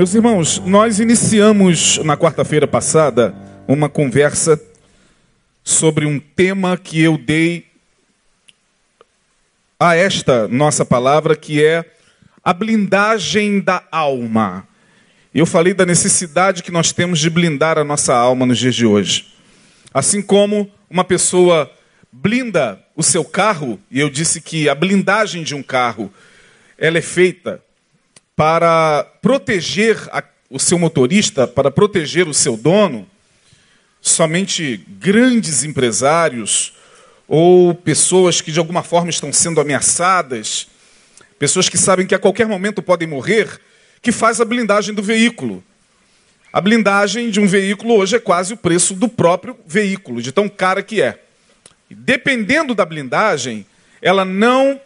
Meus irmãos, nós iniciamos na quarta-feira passada uma conversa sobre um tema que eu dei a esta nossa palavra, que é a blindagem da alma. Eu falei da necessidade que nós temos de blindar a nossa alma nos dias de hoje. Assim como uma pessoa blinda o seu carro, e eu disse que a blindagem de um carro ela é feita para proteger a, o seu motorista, para proteger o seu dono, somente grandes empresários ou pessoas que de alguma forma estão sendo ameaçadas, pessoas que sabem que a qualquer momento podem morrer, que faz a blindagem do veículo. A blindagem de um veículo hoje é quase o preço do próprio veículo, de tão cara que é. Dependendo da blindagem, ela não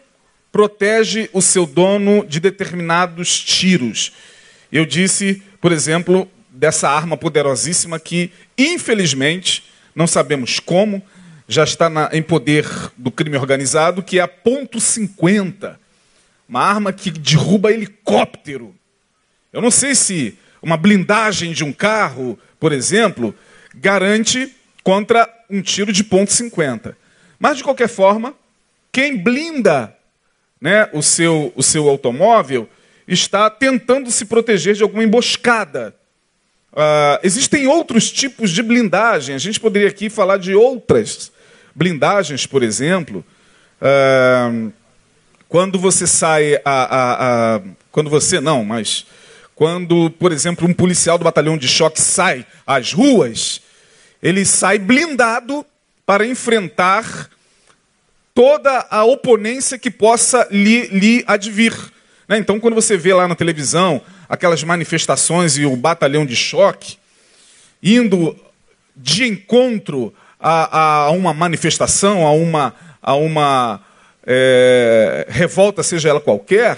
protege o seu dono de determinados tiros. Eu disse, por exemplo, dessa arma poderosíssima que, infelizmente, não sabemos como, já está na, em poder do crime organizado, que é a ponto .50. Uma arma que derruba helicóptero. Eu não sei se uma blindagem de um carro, por exemplo, garante contra um tiro de ponto .50. Mas, de qualquer forma, quem blinda né, o, seu, o seu automóvel, está tentando se proteger de alguma emboscada. Uh, existem outros tipos de blindagem. A gente poderia aqui falar de outras blindagens, por exemplo. Uh, quando você sai a, a, a, quando você não, mas quando, por exemplo, um policial do batalhão de choque sai às ruas, ele sai blindado para enfrentar toda a oponência que possa lhe, lhe advir. Né? Então, quando você vê lá na televisão aquelas manifestações e o batalhão de choque indo de encontro a, a uma manifestação, a uma, a uma é, revolta, seja ela qualquer,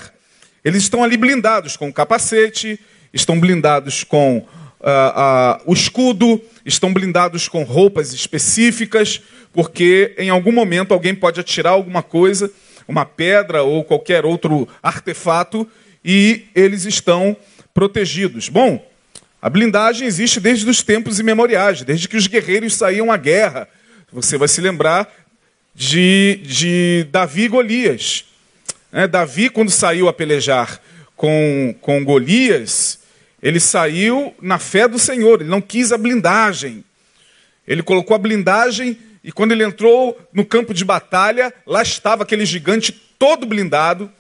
eles estão ali blindados com o capacete, estão blindados com uh, uh, o escudo, estão blindados com roupas específicas, porque em algum momento alguém pode atirar alguma coisa, uma pedra ou qualquer outro artefato, e eles estão protegidos. Bom, a blindagem existe desde os tempos imemoriais, desde que os guerreiros saíam à guerra. Você vai se lembrar de, de Davi e Golias. É, Davi, quando saiu a pelejar com, com Golias, ele saiu na fé do Senhor, ele não quis a blindagem. Ele colocou a blindagem e quando ele entrou no campo de batalha, lá estava aquele gigante todo blindado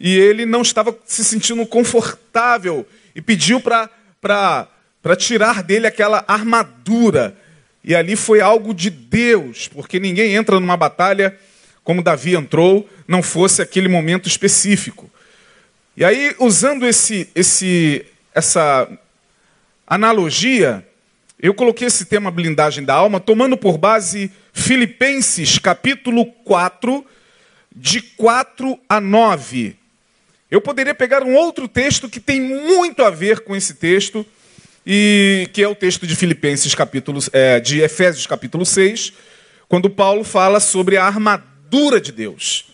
e ele não estava se sentindo confortável e pediu para tirar dele aquela armadura. E ali foi algo de Deus, porque ninguém entra numa batalha como Davi entrou, não fosse aquele momento específico. E aí, usando esse, esse, essa analogia, eu coloquei esse tema blindagem da alma tomando por base Filipenses capítulo 4, de 4 a 9. Eu poderia pegar um outro texto que tem muito a ver com esse texto, e que é o texto de Filipenses capítulo, é, de Efésios capítulo 6, quando Paulo fala sobre a armadura de Deus.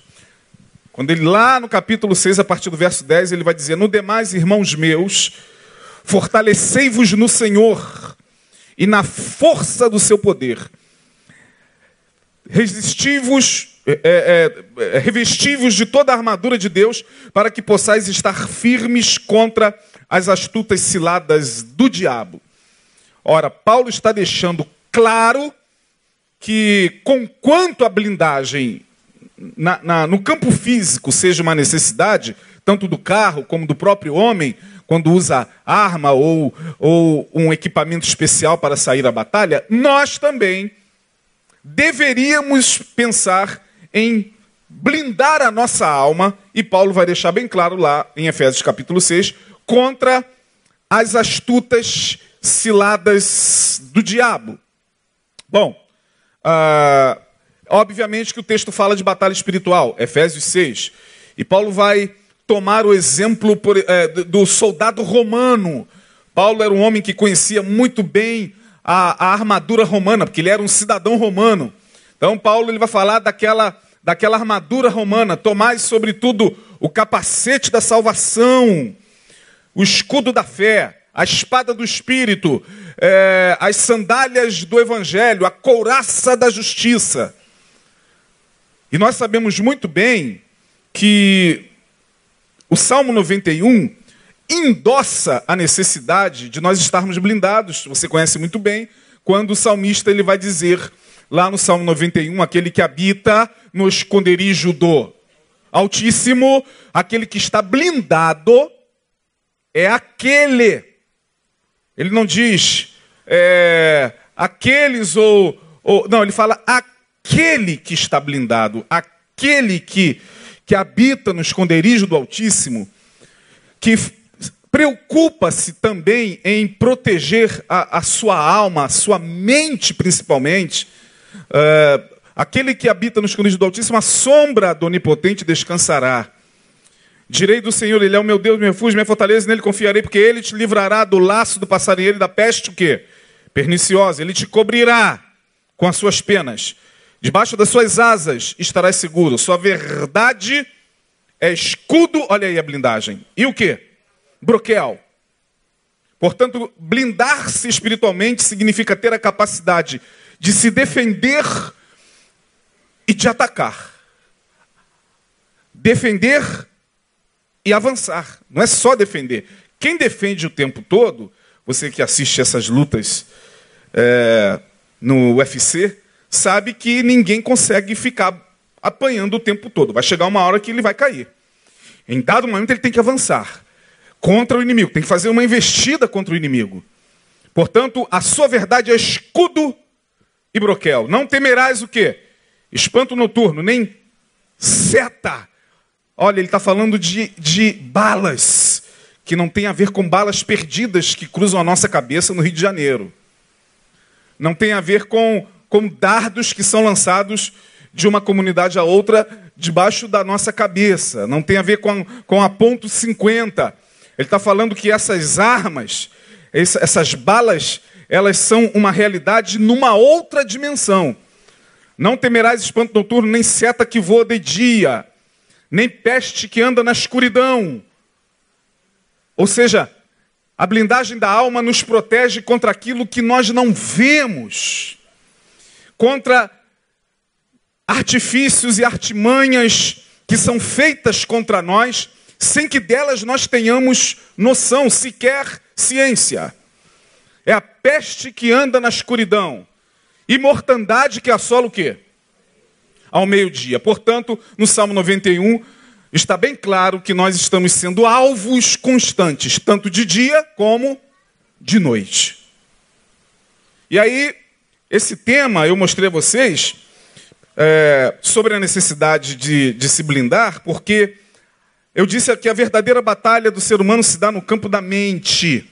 Quando ele lá no capítulo 6, a partir do verso 10, ele vai dizer: No demais, irmãos meus, fortalecei-vos no Senhor e na força do seu poder. Resistivos, é, é, é, revestivos de toda a armadura de Deus, para que possais estar firmes contra as astutas ciladas do diabo. Ora, Paulo está deixando claro que, conquanto a blindagem na, na, no campo físico seja uma necessidade, tanto do carro como do próprio homem, quando usa arma ou, ou um equipamento especial para sair à batalha, nós também deveríamos pensar em blindar a nossa alma, e Paulo vai deixar bem claro lá em Efésios capítulo 6, contra as astutas ciladas do diabo. Bom, uh, obviamente que o texto fala de batalha espiritual, Efésios 6, e Paulo vai tomar o exemplo por, é, do soldado romano. Paulo era um homem que conhecia muito bem a, a, armadura romana, porque ele era um cidadão romano. Então, Paulo ele vai falar daquela, daquela armadura romana. Tomai, sobretudo, o capacete da salvação. o escudo da fé, a espada do espírito, é, as sandálias do evangelho, a couraça da justiça. E nós sabemos muito bem que o Salmo 91 endossa a necessidade de nós estarmos blindados. Você conhece muito bem quando o salmista ele vai dizer lá no Salmo 91, aquele que habita no esconderijo do Altíssimo, aquele que está blindado é aquele. Ele não diz é, aqueles ou, ou. Não, ele fala aquele que está blindado, aquele que, que habita no esconderijo do Altíssimo, que preocupa-se também em proteger a, a, sua alma, a sua mente principalmente. É, aquele que habita no esconderijo do Altíssimo, a sombra do Onipotente descansará. Direi do Senhor, Ele é o meu Deus, meu refúgio, minha fortaleza, nele confiarei, porque Ele te livrará do laço do passarinheiro e da peste, o quê? Perniciosa. Ele te cobrirá com as suas penas. Debaixo das suas asas estarás seguro. Sua verdade é escudo, olha aí a blindagem. E o quê? Broquel. Portanto, blindar-se espiritualmente significa ter a capacidade de se defender e de atacar. Defender e avançar. Não é só defender. Quem defende o tempo todo, você que assiste essas lutas é, no UFC, sabe que ninguém consegue ficar apanhando o tempo todo. Vai chegar uma hora que ele vai cair. Em dado momento, ele tem que avançar contra o inimigo, tem que fazer uma investida contra o inimigo. Portanto, a sua verdade é escudo e broquel. Não temerás o quê? Espanto noturno, nem seta Olha, ele está falando de, de balas, que não tem a ver com balas perdidas que cruzam a nossa cabeça no Rio de Janeiro. Não tem a ver com, com dardos que são lançados de uma comunidade a outra debaixo da nossa cabeça. Não tem a ver com, com a ponto 50. Ele está falando que essas armas, essas balas, elas são uma realidade numa outra dimensão. Não temerás espanto noturno, nem seta que voa de dia, nem peste que anda na escuridão. Ou seja, a blindagem da alma nos protege contra aquilo que nós não vemos, contra artifícios e artimanhas que são feitas contra nós, sem que delas nós tenhamos noção, sequer ciência. É a peste que anda na escuridão, e mortandade que assola o quê? ao meio-dia. Portanto, no Salmo 91, está bem claro que nós estamos sendo alvos constantes, tanto de dia como de noite. E aí, esse tema eu mostrei a vocês é, sobre a necessidade de, de se blindar, porque eu disse que a verdadeira batalha do ser humano se dá no campo da mente.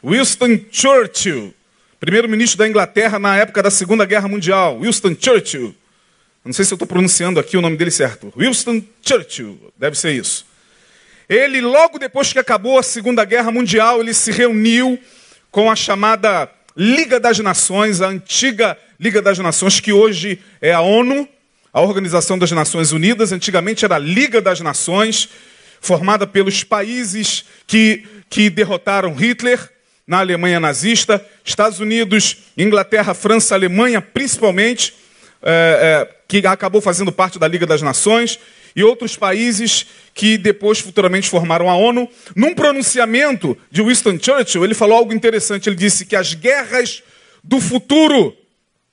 Winston Churchill, primeiro-ministro da Inglaterra na época da Segunda Guerra Mundial, Winston Churchill, não sei se eu estou pronunciando aqui o nome dele certo. Winston Churchill, deve ser isso. Ele, logo depois que acabou a Segunda Guerra Mundial, ele se reuniu com a chamada Liga das Nações, a antiga Liga das Nações, que hoje é a ONU, a Organização das Nações Unidas. Antigamente era a Liga das Nações, formada pelos países que, que derrotaram Hitler na Alemanha nazista, Estados Unidos, Inglaterra, França, Alemanha, principalmente é, é, que acabou fazendo parte da Liga das Nações, e outros países que depois futuramente formaram a ONU. Num pronunciamento de Winston Churchill, ele falou algo interessante. Ele disse que as guerras do futuro,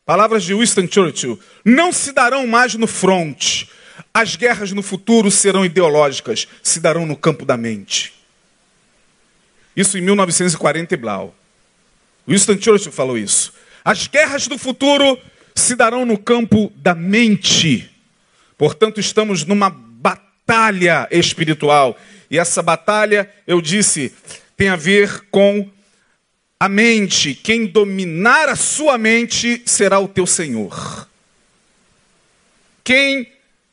palavras de Winston Churchill, não se darão mais no front. As guerras no futuro serão ideológicas, se darão no campo da mente. Isso em 1940 e Blau. Winston Churchill falou isso. As guerras do futuro se darão no campo da mente. Portanto, estamos numa batalha espiritual. E essa batalha, eu disse, tem a ver com a mente. Quem dominar a sua mente será o teu Senhor. Quem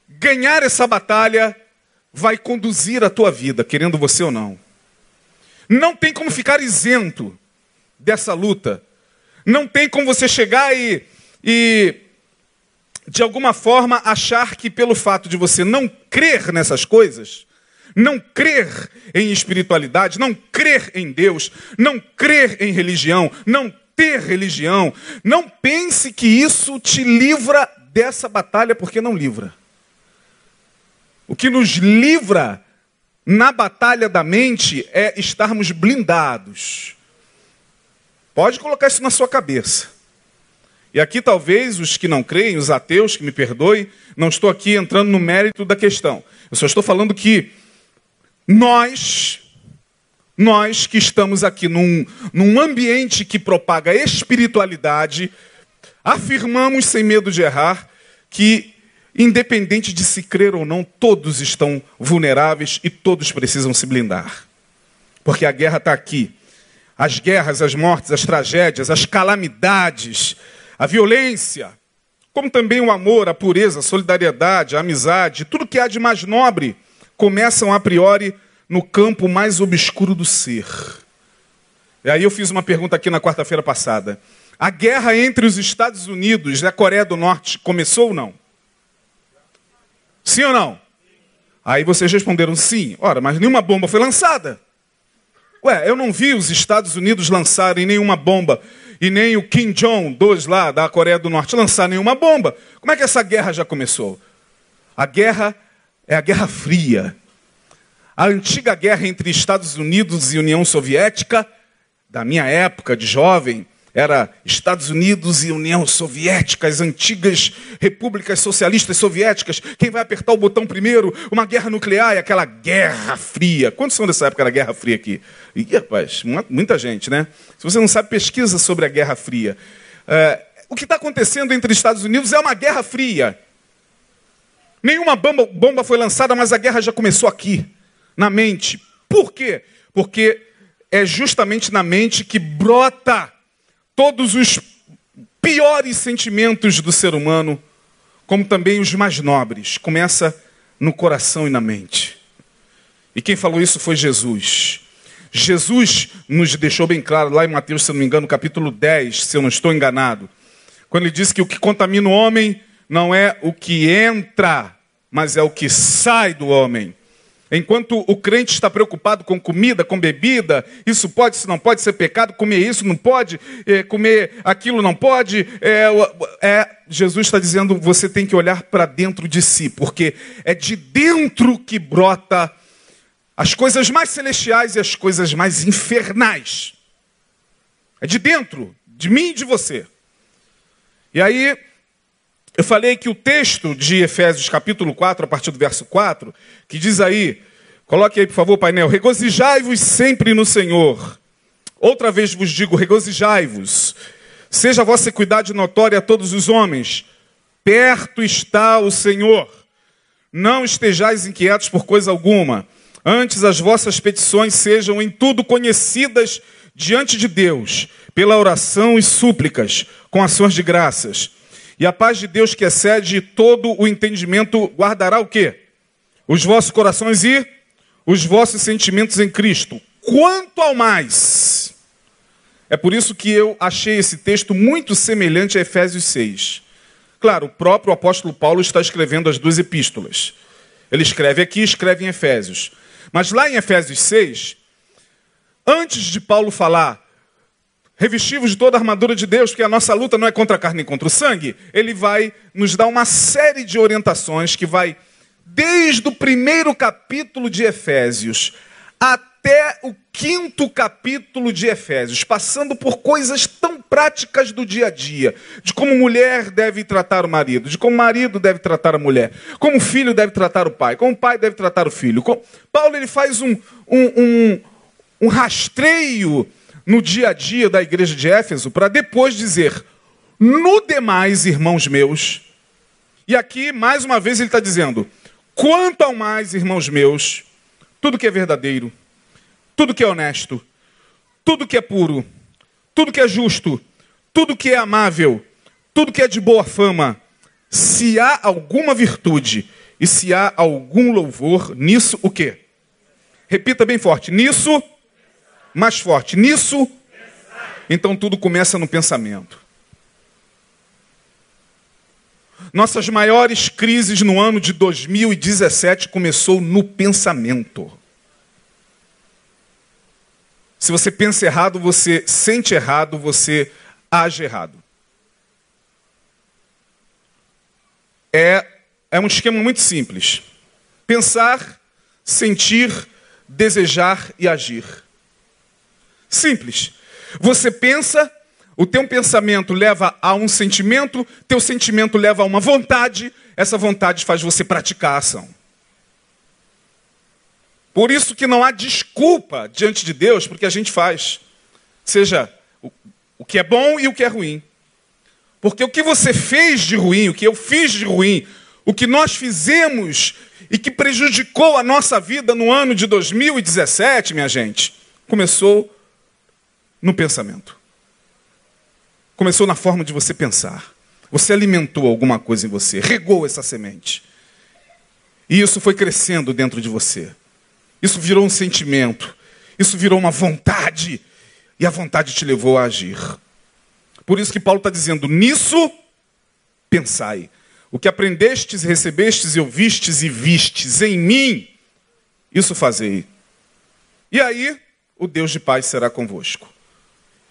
ganhar essa batalha vai conduzir a tua vida, querendo você ou não. Não tem como ficar isento dessa luta. Não tem como você chegar e e de alguma forma achar que pelo fato de você não crer nessas coisas, não crer em espiritualidade, não crer em Deus, não crer em religião, não ter religião, não pense que isso te livra dessa batalha, porque não livra. O que nos livra na batalha da mente é estarmos blindados. Pode colocar isso na sua cabeça. E aqui talvez os que não creem, os ateus, que me perdoem, não estou aqui entrando no mérito da questão. Eu só estou falando que nós, nós que estamos aqui num, num ambiente que propaga espiritualidade, afirmamos sem medo de errar que, independente de se crer ou não, todos estão vulneráveis e todos precisam se blindar. Porque a guerra está aqui. As guerras, as mortes, as tragédias, as calamidades, a violência, como também o amor, a pureza, a solidariedade, a amizade, tudo que há de mais nobre começam a priori no campo mais obscuro do ser. E aí eu fiz uma pergunta aqui na quarta-feira passada. A guerra entre os Estados Unidos e a Coreia do Norte começou ou não? Sim ou não? Aí vocês responderam sim. Ora, mas nenhuma bomba foi lançada. Ué, eu não vi os Estados Unidos lançarem nenhuma bomba e nem o Kim Jong-un, lá da Coreia do Norte, lançar nenhuma bomba. Como é que essa guerra já começou? A guerra é a Guerra Fria. A antiga guerra entre Estados Unidos e União Soviética, da minha época de jovem, era Estados Unidos e União Soviética, as antigas repúblicas socialistas soviéticas. Quem vai apertar o botão primeiro? Uma guerra nuclear e aquela Guerra Fria. Quantos são dessa época da Guerra Fria aqui? Ih, rapaz, muita gente, né? Se você não sabe, pesquisa sobre a Guerra Fria. É, o que está acontecendo entre Estados Unidos é uma Guerra Fria. Nenhuma bomba, bomba foi lançada, mas a guerra já começou aqui, na mente. Por quê? Porque é justamente na mente que brota todos os piores sentimentos do ser humano, como também os mais nobres. Começa no coração e na mente. E quem falou isso foi Jesus. Jesus nos deixou bem claro lá em Mateus, se não me engano, capítulo 10, se eu não estou enganado, quando ele disse que o que contamina o homem não é o que entra, mas é o que sai do homem. Enquanto o crente está preocupado com comida, com bebida, isso pode, isso não pode ser pecado, comer isso não pode, é, comer aquilo não pode, é, é, Jesus está dizendo você tem que olhar para dentro de si, porque é de dentro que brota as coisas mais celestiais e as coisas mais infernais. É de dentro, de mim e de você. E aí, eu falei que o texto de Efésios capítulo 4, a partir do verso 4, que diz aí, coloque aí por favor, painel, regozijai-vos sempre no Senhor. Outra vez vos digo, regozijai-vos. Seja a vossa equidade notória a todos os homens. Perto está o Senhor. Não estejais inquietos por coisa alguma. Antes as vossas petições sejam em tudo conhecidas diante de Deus, pela oração e súplicas, com ações de graças. E a paz de Deus que excede todo o entendimento guardará o quê? Os vossos corações e os vossos sentimentos em Cristo. Quanto ao mais. É por isso que eu achei esse texto muito semelhante a Efésios 6. Claro, o próprio apóstolo Paulo está escrevendo as duas epístolas. Ele escreve aqui escreve em Efésios. Mas lá em Efésios 6, antes de Paulo falar revestivos de toda a armadura de Deus, porque a nossa luta não é contra a carne nem contra o sangue, ele vai nos dar uma série de orientações que vai desde o primeiro capítulo de Efésios até o quinto capítulo de Efésios, passando por coisas tão práticas do dia a dia, de como mulher deve tratar o marido, de como marido deve tratar a mulher, como o filho deve tratar o pai, como o pai deve tratar o filho. Paulo ele faz um, um, um, um rastreio no dia a dia da igreja de Éfeso para depois dizer: no demais, irmãos meus. E aqui, mais uma vez, ele está dizendo: quanto ao mais, irmãos meus, tudo que é verdadeiro, tudo que é honesto, tudo que é puro, tudo que é justo, tudo que é amável, tudo que é de boa fama, se há alguma virtude e se há algum louvor, nisso o quê? Repita bem forte: nisso mais forte. Nisso, então tudo começa no pensamento. Nossas maiores crises no ano de 2017 começou no pensamento. Se você pensa errado, você sente errado, você age errado. É, é um esquema muito simples. Pensar, sentir, desejar e agir. Simples. Você pensa, o teu pensamento leva a um sentimento, teu sentimento leva a uma vontade, essa vontade faz você praticar a ação. Por isso que não há desculpa diante de Deus porque a gente faz. Seja o, o que é bom e o que é ruim. Porque o que você fez de ruim, o que eu fiz de ruim, o que nós fizemos e que prejudicou a nossa vida no ano de 2017, minha gente, começou no pensamento. Começou na forma de você pensar. Você alimentou alguma coisa em você, regou essa semente. E isso foi crescendo dentro de você. Isso virou um sentimento. Isso virou uma vontade. E a vontade te levou a agir. Por isso que Paulo está dizendo: nisso pensai. O que aprendestes, recebestes e ouvistes e vistes em mim, isso fazei. E aí, o Deus de paz será convosco.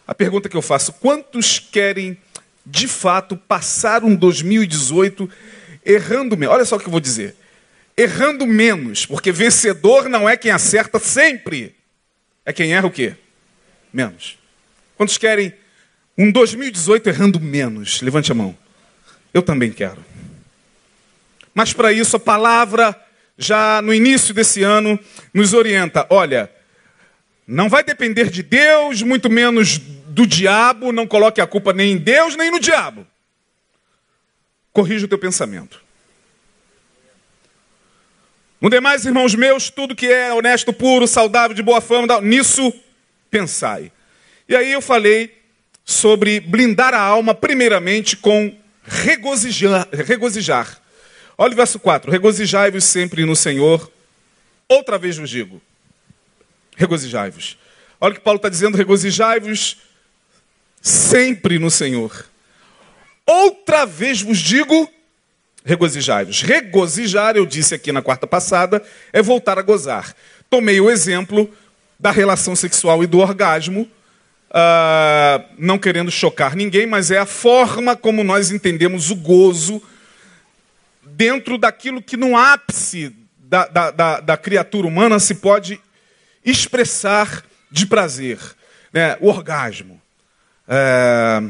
A pergunta que eu faço: quantos querem de fato passar um 2018 errando menos? Olha só o que eu vou dizer errando menos, porque vencedor não é quem acerta sempre, é quem erra o quê? Menos. Quantos querem um 2018 errando menos? Levante a mão. Eu também quero. Mas para isso a palavra já no início desse ano nos orienta, olha, não vai depender de Deus, muito menos do diabo, não coloque a culpa nem em Deus nem no diabo. Corrija o teu pensamento. No demais, irmãos meus, tudo que é honesto, puro, saudável, de boa fama, nisso pensai. E aí eu falei sobre blindar a alma, primeiramente com regozijar. regozijar. Olha o verso 4: Regozijai-vos sempre no Senhor. Outra vez vos digo: regozijai-vos. Olha o que Paulo está dizendo: regozijai-vos sempre no Senhor. Outra vez vos digo: regozijai-vos. Regozijar, eu disse aqui na quarta passada, é voltar a gozar. Tomei o exemplo da relação sexual e do orgasmo, uh, não querendo chocar ninguém, mas é a forma como nós entendemos o gozo dentro daquilo que no ápice da, da, da, da criatura humana se pode expressar de prazer. Né? O orgasmo. É...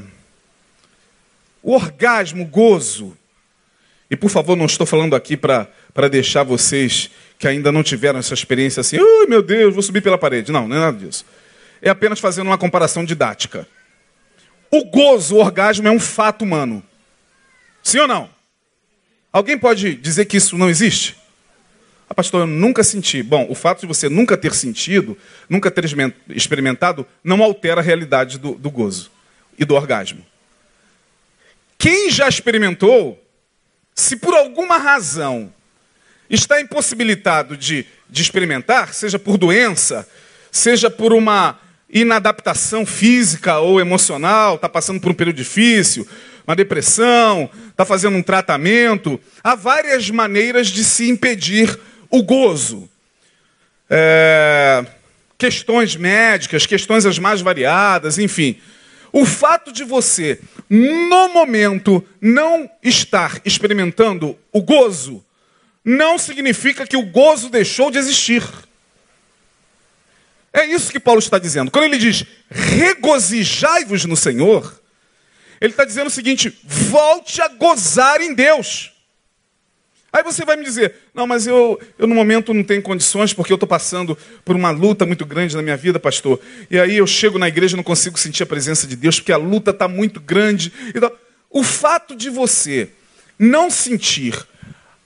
O orgasmo, o gozo, e por favor, não estou falando aqui para deixar vocês que ainda não tiveram essa experiência assim, ai meu Deus, vou subir pela parede. Não, não é nada disso. É apenas fazendo uma comparação didática. O gozo, o orgasmo é um fato humano. Sim ou não? Alguém pode dizer que isso não existe? Ah, pastor, eu nunca senti. Bom, o fato de você nunca ter sentido, nunca ter experimentado, não altera a realidade do, do gozo e do orgasmo. Quem já experimentou se por alguma razão está impossibilitado de, de experimentar, seja por doença, seja por uma inadaptação física ou emocional, está passando por um período difícil, uma depressão, está fazendo um tratamento, há várias maneiras de se impedir o gozo. É, questões médicas, questões as mais variadas, enfim. O fato de você, no momento, não estar experimentando o gozo, não significa que o gozo deixou de existir. É isso que Paulo está dizendo. Quando ele diz regozijai-vos no Senhor, ele está dizendo o seguinte: volte a gozar em Deus. Aí você vai me dizer, não, mas eu, eu no momento não tenho condições porque eu estou passando por uma luta muito grande na minha vida, pastor. E aí eu chego na igreja e não consigo sentir a presença de Deus porque a luta está muito grande. Então, o fato de você não sentir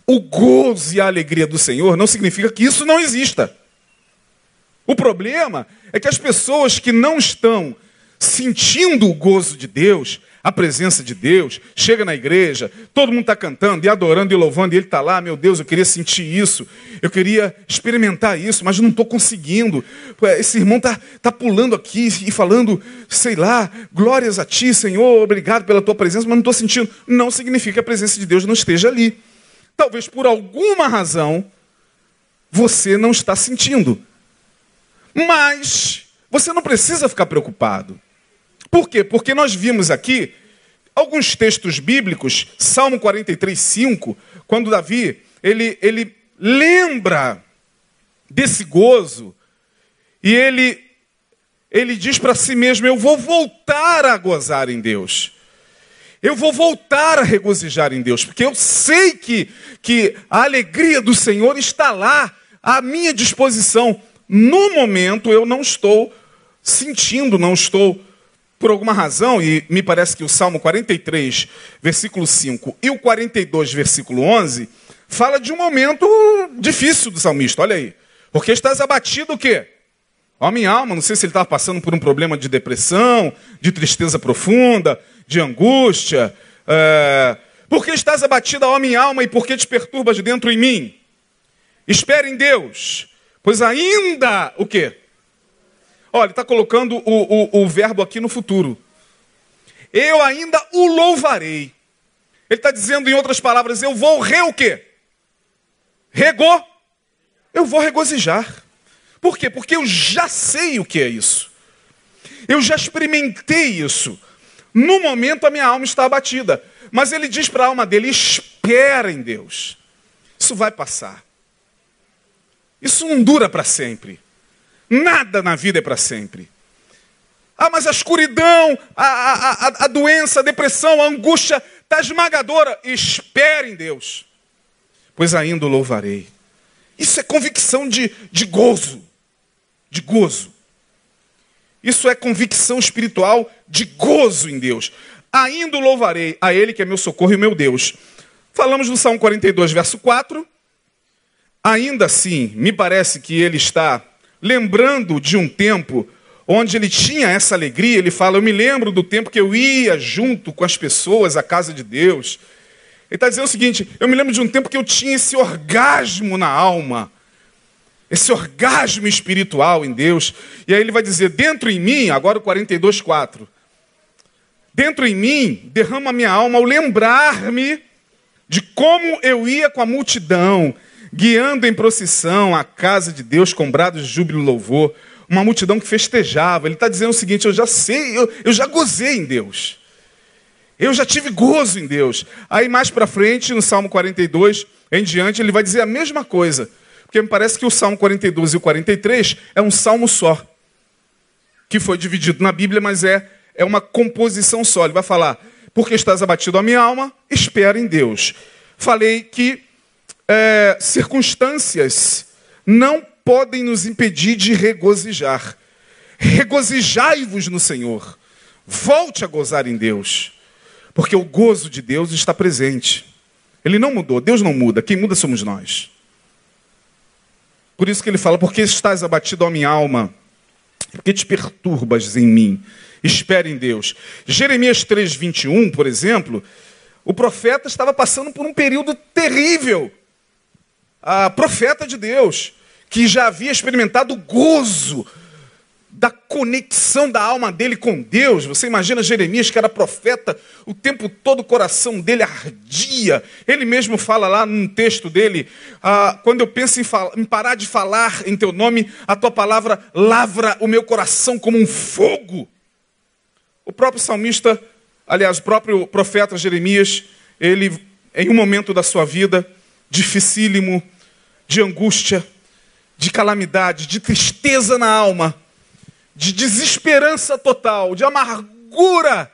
o gozo e a alegria do Senhor não significa que isso não exista. O problema é que as pessoas que não estão sentindo o gozo de Deus a presença de Deus, chega na igreja, todo mundo está cantando e adorando e louvando, e ele está lá, meu Deus, eu queria sentir isso, eu queria experimentar isso, mas não estou conseguindo. Esse irmão está tá pulando aqui e falando, sei lá, glórias a ti, Senhor, obrigado pela tua presença, mas não estou sentindo. Não significa que a presença de Deus não esteja ali. Talvez por alguma razão você não está sentindo. Mas você não precisa ficar preocupado. Por quê? Porque nós vimos aqui alguns textos bíblicos, Salmo 43, 5, quando Davi ele, ele lembra desse gozo e ele, ele diz para si mesmo: Eu vou voltar a gozar em Deus. Eu vou voltar a regozijar em Deus, porque eu sei que, que a alegria do Senhor está lá, à minha disposição. No momento eu não estou sentindo, não estou por alguma razão, e me parece que o Salmo 43, versículo 5 e o 42, versículo 11, fala de um momento difícil do salmista, olha aí. Porque estás abatido o quê? Ó minha alma, não sei se ele estava passando por um problema de depressão, de tristeza profunda, de angústia. É... Por que estás abatida, ó minha alma, e por que te perturbas dentro em mim? Espere em Deus, pois ainda o quê? Olha, está colocando o, o, o verbo aqui no futuro. Eu ainda o louvarei. Ele está dizendo, em outras palavras, eu vou re o quê? Regou. Eu vou regozijar. Por quê? Porque eu já sei o que é isso. Eu já experimentei isso. No momento a minha alma está abatida. Mas ele diz para a alma dele: espera em Deus. Isso vai passar. Isso não dura para sempre. Nada na vida é para sempre. Ah, mas a escuridão, a, a, a, a doença, a depressão, a angústia está esmagadora. Espere em Deus, pois ainda o louvarei. Isso é convicção de, de gozo, de gozo. Isso é convicção espiritual de gozo em Deus. Ainda o louvarei a Ele que é meu socorro e meu Deus. Falamos no Salmo 42, verso 4. Ainda assim, me parece que ele está lembrando de um tempo onde ele tinha essa alegria, ele fala: Eu me lembro do tempo que eu ia junto com as pessoas à casa de Deus. Ele está dizendo o seguinte: Eu me lembro de um tempo que eu tinha esse orgasmo na alma, esse orgasmo espiritual em Deus. E aí ele vai dizer: Dentro em mim, agora o 42, 4. Dentro em mim derrama a minha alma ao lembrar-me de como eu ia com a multidão guiando em procissão a casa de Deus com brados de júbilo e louvor, uma multidão que festejava. Ele está dizendo o seguinte: eu já sei, eu, eu já gozei em Deus. Eu já tive gozo em Deus. Aí mais para frente, no Salmo 42, em diante, ele vai dizer a mesma coisa. Porque me parece que o Salmo 42 e o 43 é um salmo só. Que foi dividido na Bíblia, mas é, é uma composição só. Ele vai falar: Porque estás abatido a minha alma, espera em Deus. Falei que é, circunstâncias não podem nos impedir de regozijar. Regozijai-vos no Senhor. Volte a gozar em Deus. Porque o gozo de Deus está presente. Ele não mudou, Deus não muda, quem muda somos nós. Por isso que ele fala: Porque estás abatido, a minha alma? Porque te perturbas em mim? Espere em Deus. Jeremias 3,21, por exemplo, o profeta estava passando por um período terrível a profeta de Deus, que já havia experimentado o gozo da conexão da alma dele com Deus. Você imagina Jeremias, que era profeta, o tempo todo o coração dele ardia. Ele mesmo fala lá num texto dele: ah, quando eu penso em, em, parar de falar em teu nome, a tua palavra lavra o meu coração como um fogo. O próprio salmista, aliás, o próprio profeta Jeremias, ele, em um momento da sua vida dificílimo, de angústia, de calamidade, de tristeza na alma, de desesperança total, de amargura,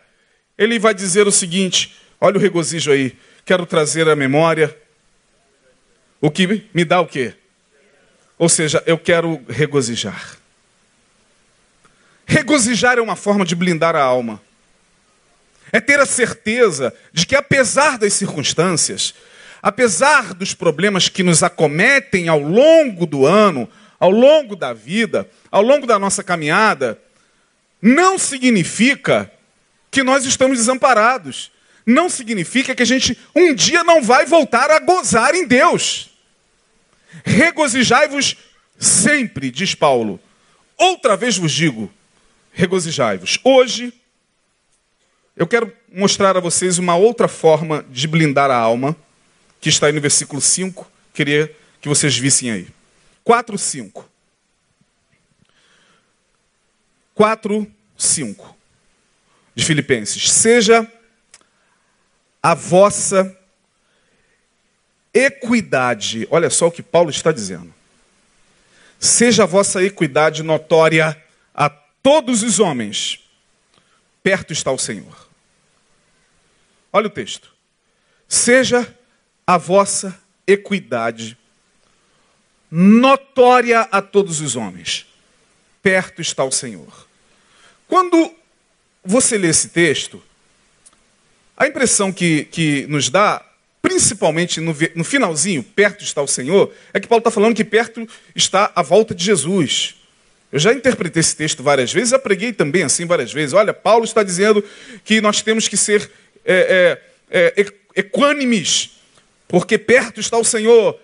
ele vai dizer o seguinte: olha o regozijo aí, quero trazer à memória o que me dá o quê? Ou seja, eu quero regozijar. Regozijar é uma forma de blindar a alma. É ter a certeza de que, apesar das circunstâncias, apesar dos problemas que nos acometem ao longo do ano, ao longo da vida, ao longo da nossa caminhada, não significa que nós estamos desamparados. Não significa que a gente um dia não vai voltar a gozar em Deus. Regozijai-vos sempre, diz Paulo. Outra vez vos digo, regozijai-vos. Hoje, eu quero mostrar a vocês uma outra forma de blindar a alma, que está aí no versículo 5. Queria que vocês vissem aí. 4, 5. 4, 5 de Filipenses. Seja a vossa equidade, olha só o que Paulo está dizendo. Seja a vossa equidade notória a todos os homens, perto está o Senhor. Olha o texto. Seja a vossa equidade notória a todos os homens, perto está o Senhor. Quando você lê esse texto, a impressão que, que nos dá, principalmente no, no finalzinho, perto está o Senhor, é que Paulo está falando que perto está a volta de Jesus. Eu já interpretei esse texto várias vezes, já preguei também assim várias vezes. Olha, Paulo está dizendo que nós temos que ser é, é, é, equânimes, porque perto está o Senhor.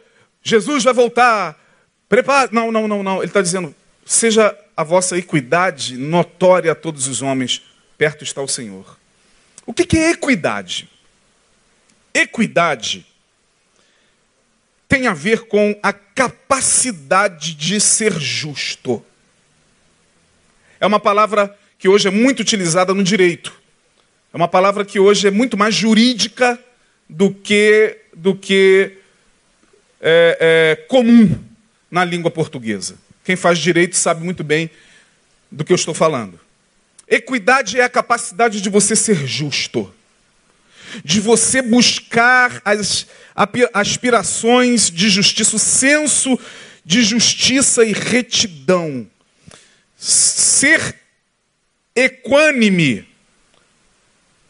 Jesus vai voltar. Prepare. Não, não, não, não. Ele está dizendo: seja a vossa equidade notória a todos os homens, perto está o Senhor. O que é equidade? Equidade tem a ver com a capacidade de ser justo. É uma palavra que hoje é muito utilizada no direito. É uma palavra que hoje é muito mais jurídica do que, do que é, é, comum na língua portuguesa. Quem faz direito sabe muito bem do que eu estou falando. Equidade é a capacidade de você ser justo, de você buscar as aspirações de justiça, o senso de justiça e retidão. Ser equânime.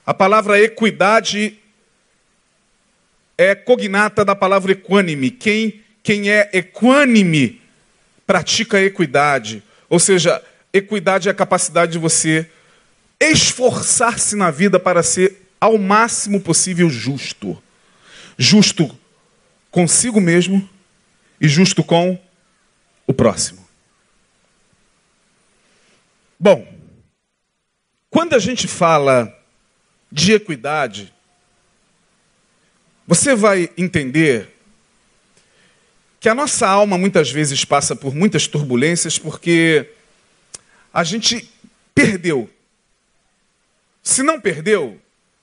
A palavra equidade é cognata da palavra equânime. Quem, quem é equânime pratica equidade. Ou seja, Equidade é a capacidade de você esforçar-se na vida para ser ao máximo possível justo. Justo consigo mesmo e justo com o próximo. Bom, quando a gente fala de equidade, você vai entender que a nossa alma muitas vezes passa por muitas turbulências porque a gente perdeu. Se não perdeu,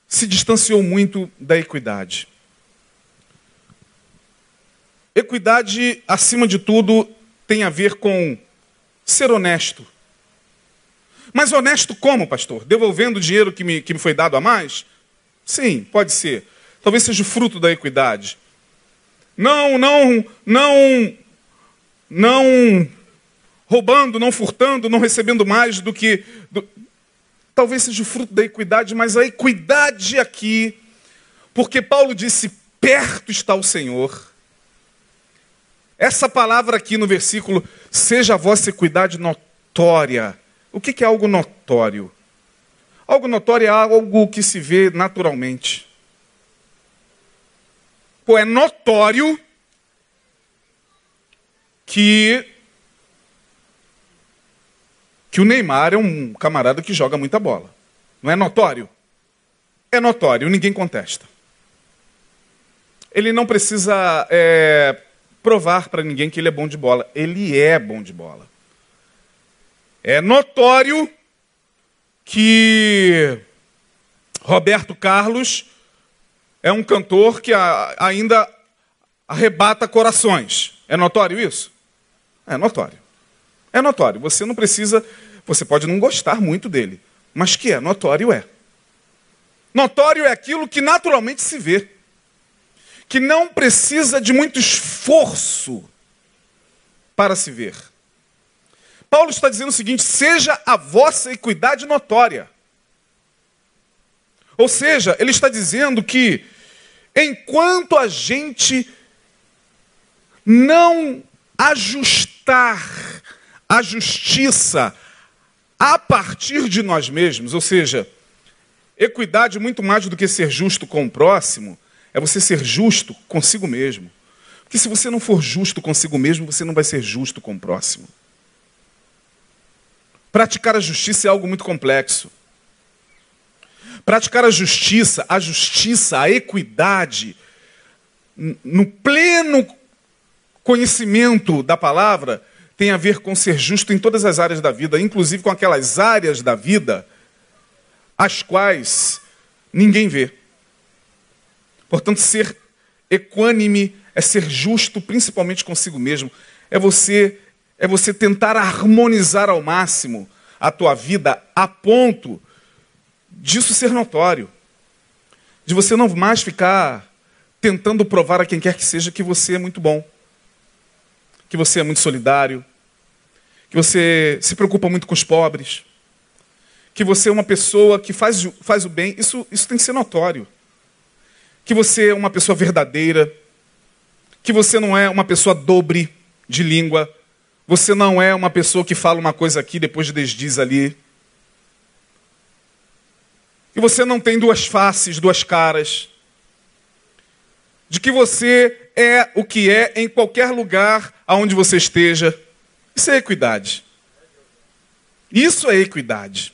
se distanciou muito da equidade. Equidade, acima de tudo, tem a ver com ser honesto. Mas honesto como, pastor? Devolvendo o dinheiro que me, que me foi dado a mais? Sim, pode ser. Talvez seja o fruto da equidade. Não, não, não, não roubando, não furtando, não recebendo mais do que. Do... Talvez seja o fruto da equidade, mas a equidade aqui, porque Paulo disse: perto está o Senhor. Essa palavra aqui no versículo, seja a vossa equidade notória. O que é algo notório? Algo notório é algo que se vê naturalmente. Pô, é notório que que o Neymar é um camarada que joga muita bola. Não é notório? É notório, ninguém contesta. Ele não precisa é, provar para ninguém que ele é bom de bola. Ele é bom de bola. É notório que Roberto Carlos é um cantor que ainda arrebata corações. É notório isso? É notório. É notório. Você não precisa, você pode não gostar muito dele, mas que é notório é. Notório é aquilo que naturalmente se vê, que não precisa de muito esforço para se ver. Paulo está dizendo o seguinte: seja a vossa equidade notória. Ou seja, ele está dizendo que enquanto a gente não ajustar a justiça a partir de nós mesmos, ou seja, Equidade, muito mais do que ser justo com o próximo, é você ser justo consigo mesmo. Porque se você não for justo consigo mesmo, você não vai ser justo com o próximo. Praticar a justiça é algo muito complexo. Praticar a justiça, a justiça, a equidade, no pleno conhecimento da palavra, tem a ver com ser justo em todas as áreas da vida, inclusive com aquelas áreas da vida as quais ninguém vê. Portanto, ser equânime é ser justo principalmente consigo mesmo. É você é você tentar harmonizar ao máximo a tua vida a ponto disso ser notório. De você não mais ficar tentando provar a quem quer que seja que você é muito bom. Que você é muito solidário, que você se preocupa muito com os pobres, que você é uma pessoa que faz, faz o bem, isso, isso tem que ser notório. Que você é uma pessoa verdadeira, que você não é uma pessoa dobre de língua, você não é uma pessoa que fala uma coisa aqui depois desdiz ali. Que você não tem duas faces, duas caras. De que você é o que é em qualquer lugar aonde você esteja. Isso é equidade. Isso é equidade.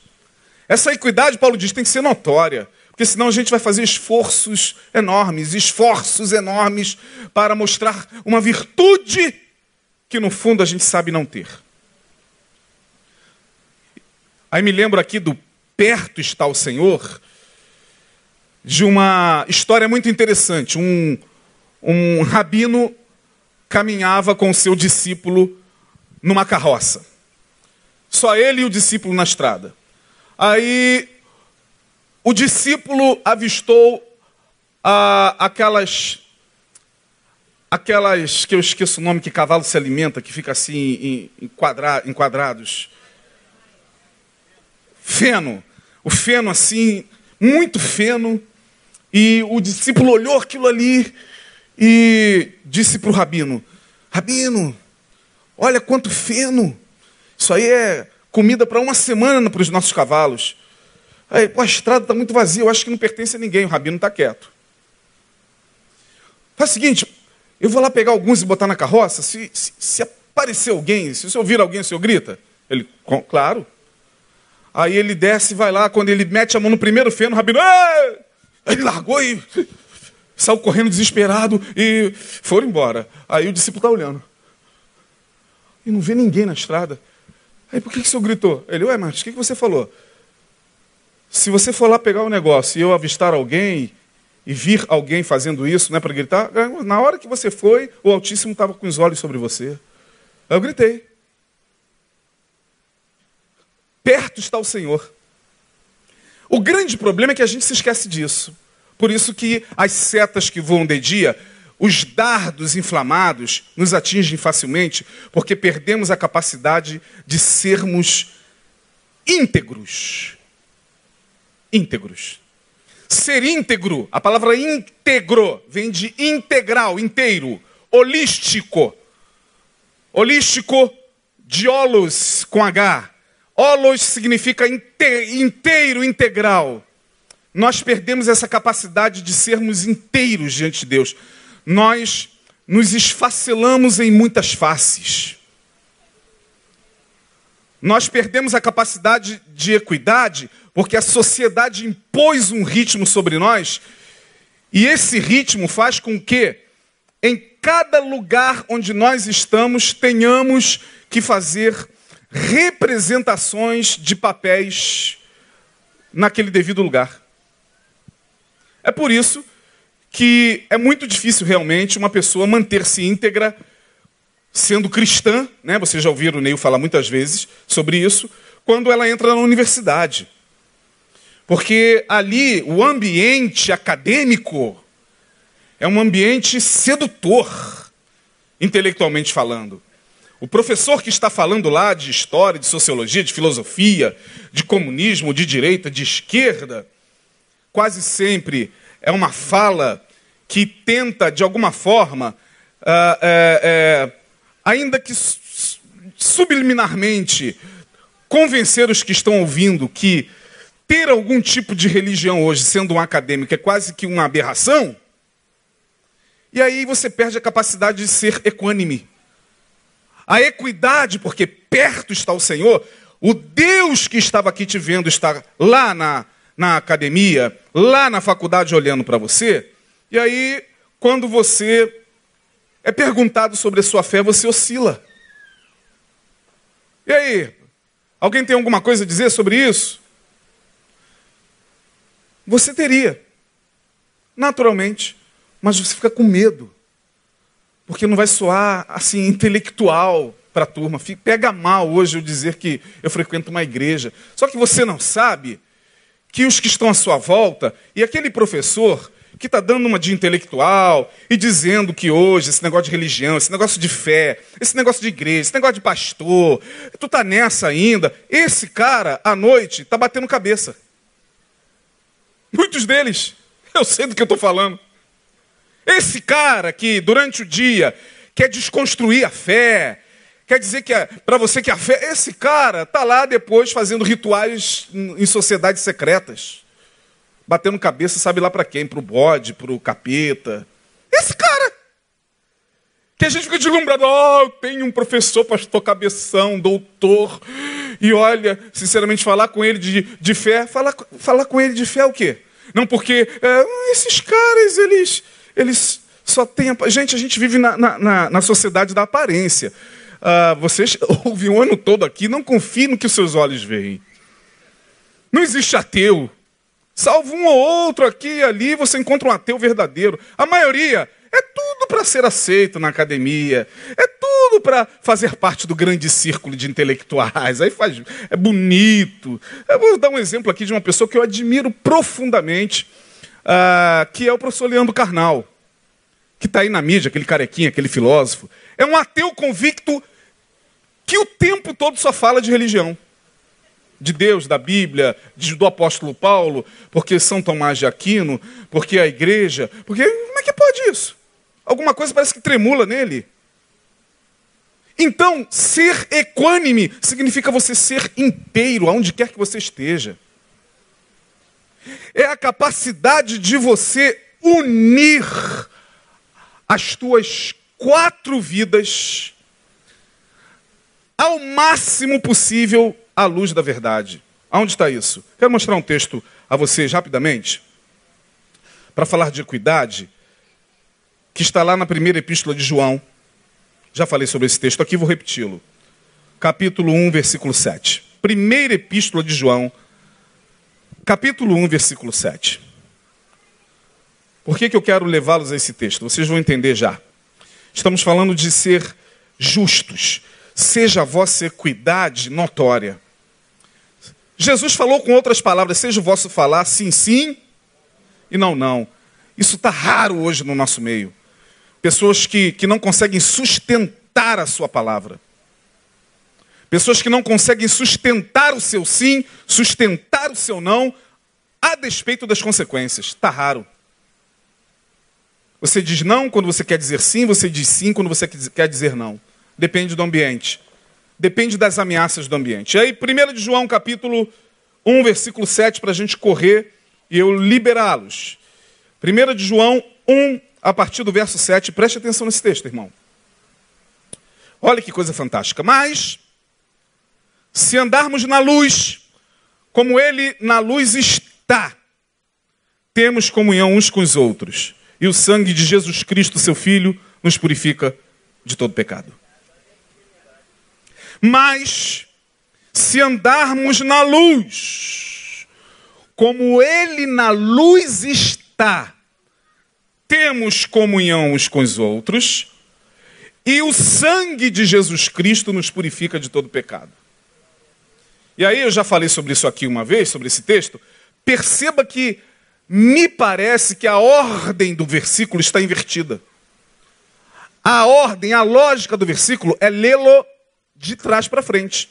Essa equidade, Paulo diz, tem que ser notória. Porque senão a gente vai fazer esforços enormes, esforços enormes para mostrar uma virtude que no fundo a gente sabe não ter. Aí me lembro aqui do Perto está o Senhor, de uma história muito interessante. Um, um rabino caminhava com o seu discípulo numa carroça. Só ele e o discípulo na estrada. Aí o discípulo avistou ah, aquelas aquelas que eu esqueço o nome que cavalo se alimenta, que fica assim em, quadra, enquadrados. Feno. O feno assim, muito feno. E o discípulo olhou aquilo ali e disse para o rabino: Rabino, olha quanto feno. Isso aí é comida para uma semana para os nossos cavalos. Aí, pô, a estrada está muito vazia, eu acho que não pertence a ninguém, o rabino está quieto. Faz o seguinte, eu vou lá pegar alguns e botar na carroça. Se, se, se aparecer alguém, se você ouvir alguém, o senhor grita? Ele, claro. Aí ele desce e vai lá. Quando ele mete a mão no primeiro feno, o rabino. Aí ele largou e saiu correndo desesperado e foram embora. Aí o discípulo está olhando. E não vê ninguém na estrada. Aí por que, que o senhor gritou? Ele, ué, mas o que, que você falou? Se você for lá pegar o um negócio e eu avistar alguém e vir alguém fazendo isso, não é para gritar? Na hora que você foi, o Altíssimo estava com os olhos sobre você. Eu gritei. Perto está o Senhor. O grande problema é que a gente se esquece disso. Por isso que as setas que voam de dia, os dardos inflamados, nos atingem facilmente, porque perdemos a capacidade de sermos íntegros. Íntegros. Ser íntegro, a palavra íntegro vem de integral, inteiro, holístico. Holístico de holos com H. Holos significa inteiro, integral. Nós perdemos essa capacidade de sermos inteiros diante de Deus. Nós nos esfacelamos em muitas faces. Nós perdemos a capacidade de equidade porque a sociedade impôs um ritmo sobre nós, e esse ritmo faz com que, em cada lugar onde nós estamos, tenhamos que fazer representações de papéis naquele devido lugar. É por isso que é muito difícil realmente uma pessoa manter-se íntegra sendo cristã, né? Vocês já ouviram o Neil falar muitas vezes sobre isso, quando ela entra na universidade. Porque ali o ambiente acadêmico é um ambiente sedutor, intelectualmente falando. O professor que está falando lá de história, de sociologia, de filosofia, de comunismo, de direita, de esquerda, quase sempre é uma fala que tenta, de alguma forma, uh, é, é, ainda que subliminarmente, convencer os que estão ouvindo que ter algum tipo de religião hoje, sendo um acadêmico, é quase que uma aberração. E aí você perde a capacidade de ser equânime. A equidade, porque perto está o Senhor, o Deus que estava aqui te vendo está lá na, na academia, lá na faculdade olhando para você. E aí, quando você é perguntado sobre a sua fé, você oscila. E aí? Alguém tem alguma coisa a dizer sobre isso? Você teria, naturalmente, mas você fica com medo, porque não vai soar assim intelectual para a turma. Pega mal hoje eu dizer que eu frequento uma igreja. Só que você não sabe que os que estão à sua volta e aquele professor que está dando uma de intelectual e dizendo que hoje esse negócio de religião, esse negócio de fé, esse negócio de igreja, esse negócio de pastor, tu tá nessa ainda. Esse cara, à noite, está batendo cabeça. Muitos deles, eu sei do que eu estou falando. Esse cara que durante o dia quer desconstruir a fé, quer dizer que é, para você que a fé, esse cara tá lá depois fazendo rituais em sociedades secretas batendo cabeça, sabe lá para quem? Para o bode, para o capeta. Esse cara. Que a gente fica deslumbrado. Oh, eu tenho um professor, pastor cabeção, doutor. E olha, sinceramente, falar com ele de, de fé, falar, falar com ele de fé é o quê? Não, porque é, esses caras, eles, eles só têm. Gente, a gente vive na, na, na sociedade da aparência. Ah, vocês ouvem o ano todo aqui, não confie no que os seus olhos veem. Não existe ateu. Salvo um ou outro aqui e ali, você encontra um ateu verdadeiro. A maioria é tudo para ser aceito na academia. É tudo para fazer parte do grande círculo de intelectuais. Aí faz, é bonito. Eu vou dar um exemplo aqui de uma pessoa que eu admiro profundamente, uh, que é o professor Leandro Carnal, que está aí na mídia, aquele carequinha, aquele filósofo. É um ateu convicto que o tempo todo só fala de religião de Deus, da Bíblia, do apóstolo Paulo, porque São Tomás de Aquino, porque a igreja, porque como é que pode isso? Alguma coisa parece que tremula nele. Então, ser equânime significa você ser inteiro, aonde quer que você esteja. É a capacidade de você unir as tuas quatro vidas ao máximo possível à luz da verdade. Aonde está isso? Quero mostrar um texto a vocês rapidamente, para falar de equidade, que está lá na primeira epístola de João. Já falei sobre esse texto aqui, vou repeti-lo. Capítulo 1, versículo 7. Primeira epístola de João, capítulo 1, versículo 7. Por que, que eu quero levá-los a esse texto? Vocês vão entender já. Estamos falando de ser justos. Seja a vossa equidade notória. Jesus falou com outras palavras, seja o vosso falar sim, sim e não, não. Isso está raro hoje no nosso meio. Pessoas que, que não conseguem sustentar a sua palavra. Pessoas que não conseguem sustentar o seu sim, sustentar o seu não, a despeito das consequências. Está raro. Você diz não quando você quer dizer sim, você diz sim quando você quer dizer não. Depende do ambiente depende das ameaças do ambiente. E aí, 1 de João, capítulo 1, versículo 7, para a gente correr e eu liberá-los. 1 de João 1, a partir do verso 7, preste atenção nesse texto, irmão. Olha que coisa fantástica. Mas, se andarmos na luz, como ele na luz está, temos comunhão uns com os outros. E o sangue de Jesus Cristo, seu Filho, nos purifica de todo pecado. Mas, se andarmos na luz, como Ele na luz está, temos comunhão uns com os outros, e o sangue de Jesus Cristo nos purifica de todo pecado. E aí eu já falei sobre isso aqui uma vez, sobre esse texto. Perceba que me parece que a ordem do versículo está invertida. A ordem, a lógica do versículo é lê-lo de trás para frente.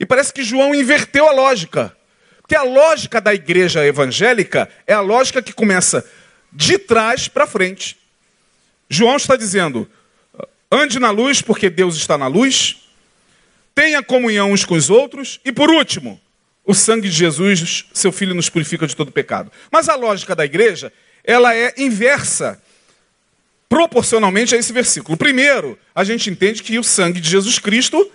E parece que João inverteu a lógica. Porque a lógica da igreja evangélica é a lógica que começa de trás para frente. João está dizendo: ande na luz, porque Deus está na luz, tenha comunhão uns com os outros, e por último, o sangue de Jesus, seu filho, nos purifica de todo pecado. Mas a lógica da igreja, ela é inversa proporcionalmente a esse versículo. Primeiro, a gente entende que o sangue de Jesus Cristo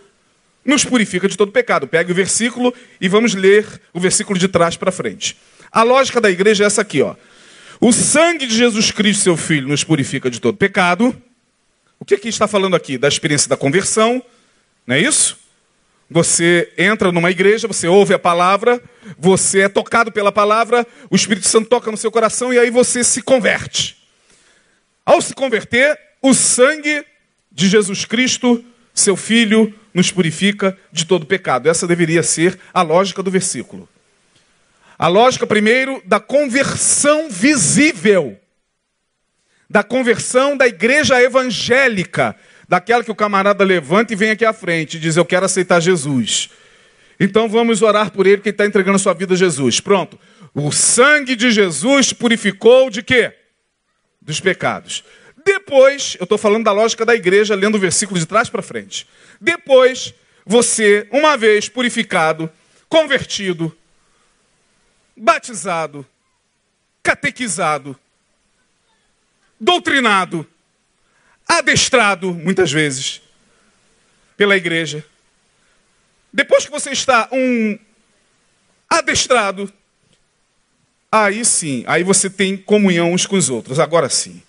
nos purifica de todo pecado. Pegue o versículo e vamos ler o versículo de trás para frente. A lógica da igreja é essa aqui, ó. O sangue de Jesus Cristo, seu Filho, nos purifica de todo pecado. O que, que está falando aqui? Da experiência da conversão, não é isso? Você entra numa igreja, você ouve a palavra, você é tocado pela palavra, o Espírito Santo toca no seu coração e aí você se converte. Ao se converter, o sangue de Jesus Cristo, seu Filho, nos purifica de todo pecado. Essa deveria ser a lógica do versículo. A lógica, primeiro, da conversão visível, da conversão da igreja evangélica, daquela que o camarada levanta e vem aqui à frente e diz: Eu quero aceitar Jesus. Então vamos orar por ele que está entregando a sua vida a Jesus. Pronto. O sangue de Jesus purificou de quê? dos pecados. Depois, eu estou falando da lógica da igreja, lendo o versículo de trás para frente. Depois, você, uma vez purificado, convertido, batizado, catequizado, doutrinado, adestrado, muitas vezes, pela igreja. Depois que você está um adestrado, Aí sim, aí você tem comunhão uns com os outros. Agora sim.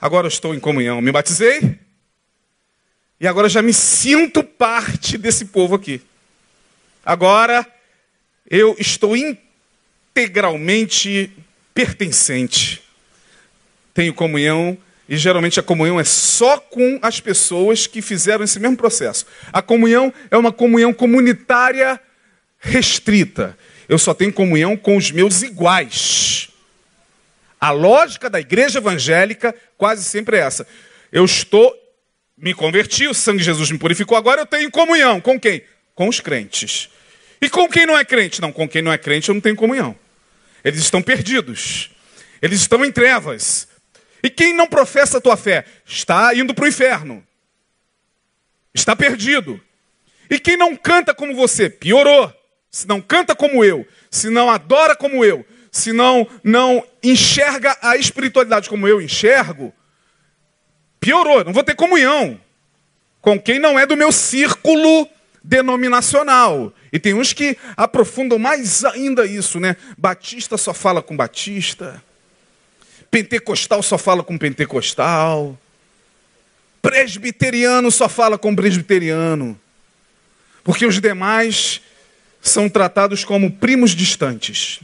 Agora eu estou em comunhão. Me batizei. E agora já me sinto parte desse povo aqui. Agora eu estou integralmente pertencente. Tenho comunhão e geralmente a comunhão é só com as pessoas que fizeram esse mesmo processo. A comunhão é uma comunhão comunitária restrita eu só tenho comunhão com os meus iguais. A lógica da igreja evangélica quase sempre é essa. Eu estou, me converti, o sangue de Jesus me purificou, agora eu tenho comunhão. Com quem? Com os crentes. E com quem não é crente? Não, com quem não é crente eu não tenho comunhão. Eles estão perdidos. Eles estão em trevas. E quem não professa a tua fé? Está indo para o inferno. Está perdido. E quem não canta como você? Piorou se não canta como eu, se não adora como eu, se não, não enxerga a espiritualidade como eu enxergo, piorou, não vou ter comunhão com quem não é do meu círculo denominacional. E tem uns que aprofundam mais ainda isso, né? Batista só fala com batista, pentecostal só fala com pentecostal, presbiteriano só fala com presbiteriano, porque os demais são tratados como primos distantes.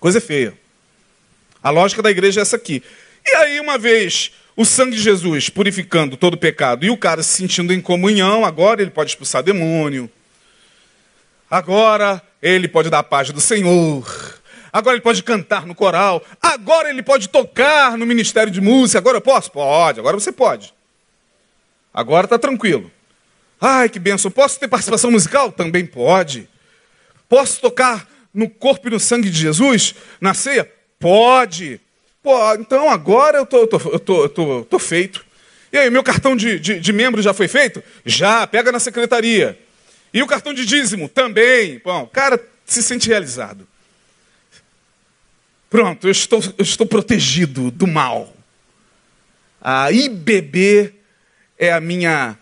Coisa feia. A lógica da igreja é essa aqui. E aí, uma vez o sangue de Jesus purificando todo o pecado e o cara se sentindo em comunhão, agora ele pode expulsar demônio. Agora ele pode dar a paz do Senhor. Agora ele pode cantar no coral. Agora ele pode tocar no ministério de música. Agora eu posso? Pode. Agora você pode. Agora está tranquilo. Ai, que benção. Posso ter participação musical? Também pode. Posso tocar no corpo e no sangue de Jesus? Na ceia? Pode. Pô, então agora eu tô, tô, tô, tô, tô feito. E aí, meu cartão de, de, de, membro já foi feito? Já, pega na secretaria. E o cartão de dízimo? Também. Bom, o cara se sente realizado. Pronto, eu estou, eu estou protegido do mal. A IBB é a minha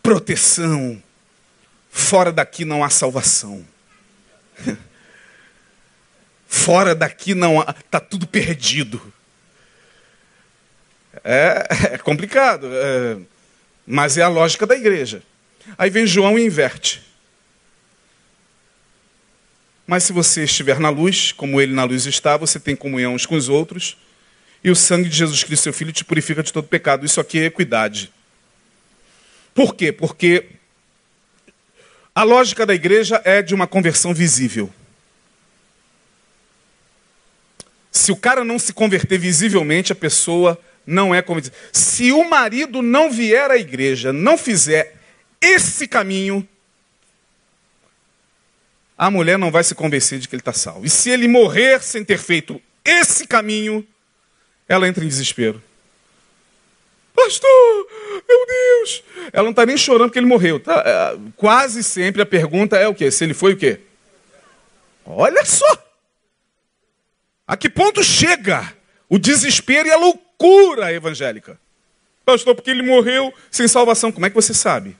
proteção. Fora daqui não há salvação. Fora daqui não há, está tudo perdido. É, é complicado, é, mas é a lógica da igreja. Aí vem João e inverte. Mas se você estiver na luz, como ele na luz está, você tem comunhão uns com os outros, e o sangue de Jesus Cristo, seu Filho, te purifica de todo pecado. Isso aqui é equidade. Por quê? Porque a lógica da igreja é de uma conversão visível. Se o cara não se converter visivelmente, a pessoa não é convertida. Se o marido não vier à igreja, não fizer esse caminho, a mulher não vai se convencer de que ele está salvo. E se ele morrer sem ter feito esse caminho, ela entra em desespero. Pastor, meu Deus. Ela não está nem chorando porque ele morreu. Tá? É, quase sempre a pergunta é o quê? Se ele foi o quê? Olha só! A que ponto chega o desespero e a loucura evangélica? Pastor, porque ele morreu sem salvação. Como é que você sabe?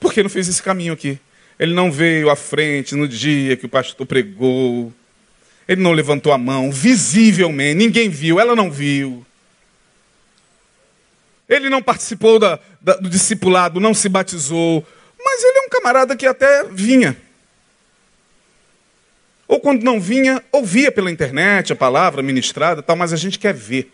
Porque não fez esse caminho aqui. Ele não veio à frente no dia que o pastor pregou. Ele não levantou a mão, visivelmente. Ninguém viu, ela não viu. Ele não participou da, da, do discipulado, não se batizou. Mas ele é um camarada que até vinha. Ou quando não vinha, ouvia pela internet a palavra ministrada, tal, mas a gente quer ver.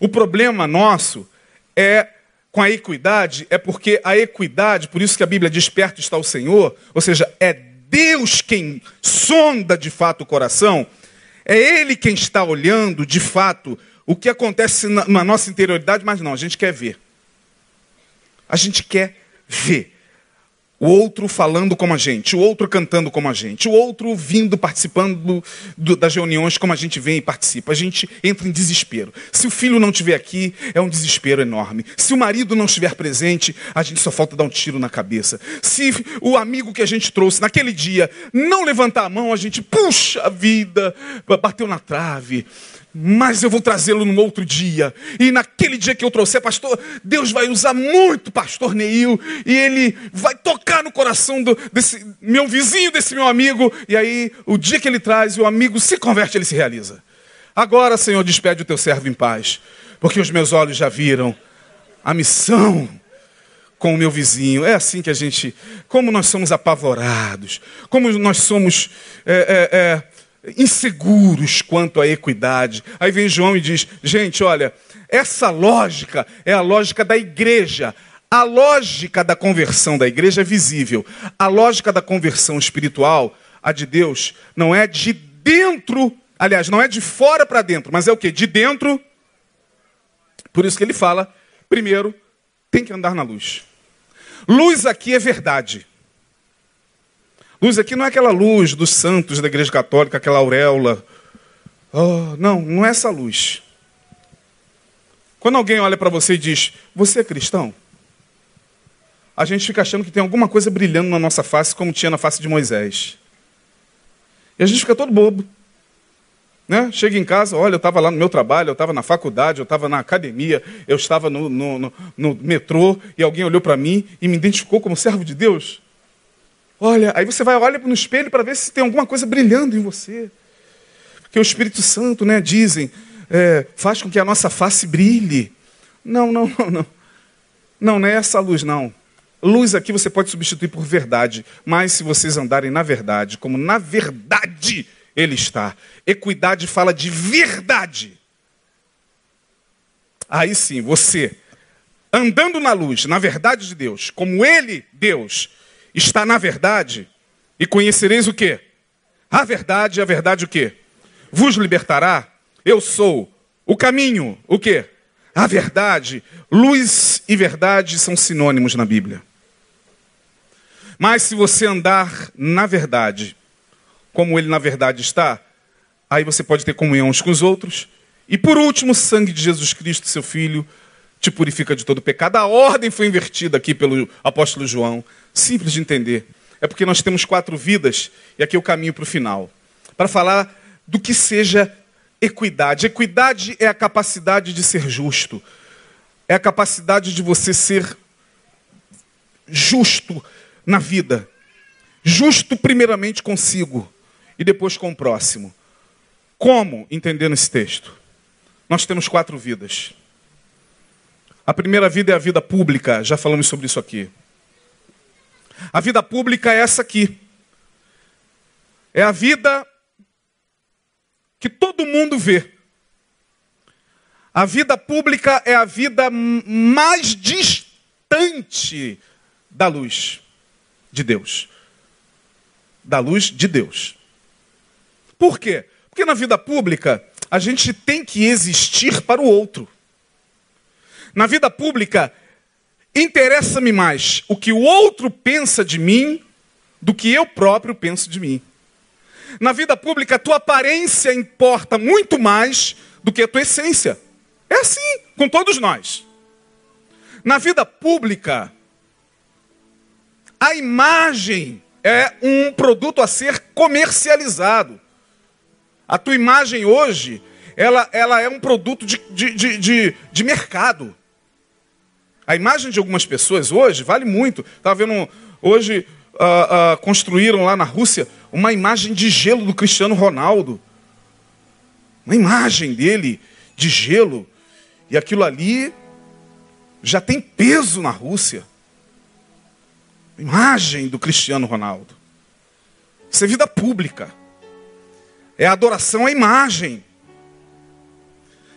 O problema nosso é com a equidade, é porque a equidade, por isso que a Bíblia diz perto está o Senhor, ou seja, é Deus quem sonda de fato o coração, é Ele quem está olhando de fato o que acontece na, na nossa interioridade, mas não, a gente quer ver. A gente quer ver o outro falando como a gente, o outro cantando como a gente, o outro vindo participando do, das reuniões como a gente vem e participa. A gente entra em desespero. Se o filho não estiver aqui, é um desespero enorme. Se o marido não estiver presente, a gente só falta dar um tiro na cabeça. Se o amigo que a gente trouxe naquele dia não levantar a mão, a gente, puxa a vida, bateu na trave mas eu vou trazê-lo num outro dia. E naquele dia que eu trouxer, pastor, Deus vai usar muito pastor Neil, e ele vai tocar no coração do, desse meu vizinho, desse meu amigo, e aí o dia que ele traz, o amigo se converte, ele se realiza. Agora, Senhor, despede o teu servo em paz, porque os meus olhos já viram a missão com o meu vizinho. É assim que a gente, como nós somos apavorados, como nós somos é, é, é, inseguros quanto à equidade. Aí vem João e diz: gente, olha, essa lógica é a lógica da igreja. A lógica da conversão da igreja é visível. A lógica da conversão espiritual, a de Deus, não é de dentro, aliás, não é de fora para dentro, mas é o que? De dentro. Por isso que ele fala, primeiro, tem que andar na luz. Luz aqui é verdade. Luz aqui não é aquela luz dos santos da Igreja Católica, aquela auréola. Oh, não, não é essa luz. Quando alguém olha para você e diz, você é cristão? A gente fica achando que tem alguma coisa brilhando na nossa face, como tinha na face de Moisés. E a gente fica todo bobo. Né? Chega em casa, olha, eu estava lá no meu trabalho, eu estava na faculdade, eu estava na academia, eu estava no, no, no, no metrô e alguém olhou para mim e me identificou como servo de Deus. Olha, aí você vai olhar no espelho para ver se tem alguma coisa brilhando em você. Porque o Espírito Santo, né, dizem, é, faz com que a nossa face brilhe. Não, não, não, não. Não, não é essa luz, não. Luz aqui você pode substituir por verdade. Mas se vocês andarem na verdade, como na verdade ele está. Equidade fala de verdade. Aí sim, você, andando na luz, na verdade de Deus, como ele, Deus, está na verdade, e conhecereis o que? A verdade, a verdade o que? Vos libertará. Eu sou o caminho, o que? A verdade. Luz e verdade são sinônimos na Bíblia. Mas se você andar na verdade, como ele na verdade está, aí você pode ter comunhão uns com os outros. E por último, o sangue de Jesus Cristo, seu Filho, te purifica de todo pecado. A ordem foi invertida aqui pelo apóstolo João. Simples de entender. É porque nós temos quatro vidas, e aqui é o caminho para o final. Para falar do que seja equidade. Equidade é a capacidade de ser justo. É a capacidade de você ser justo na vida. Justo primeiramente consigo e depois com o próximo. Como entendendo esse texto? Nós temos quatro vidas. A primeira vida é a vida pública, já falamos sobre isso aqui. A vida pública é essa aqui. É a vida que todo mundo vê. A vida pública é a vida mais distante da luz de Deus. Da luz de Deus. Por quê? Porque na vida pública a gente tem que existir para o outro. Na vida pública, interessa-me mais o que o outro pensa de mim do que eu próprio penso de mim. Na vida pública, a tua aparência importa muito mais do que a tua essência. É assim com todos nós. Na vida pública, a imagem é um produto a ser comercializado. A tua imagem hoje, ela, ela é um produto de, de, de, de, de mercado. A imagem de algumas pessoas hoje vale muito. Estava vendo hoje uh, uh, construíram lá na Rússia uma imagem de gelo do Cristiano Ronaldo. Uma imagem dele de gelo. E aquilo ali já tem peso na Rússia. Imagem do Cristiano Ronaldo. Isso é vida pública. É adoração à imagem.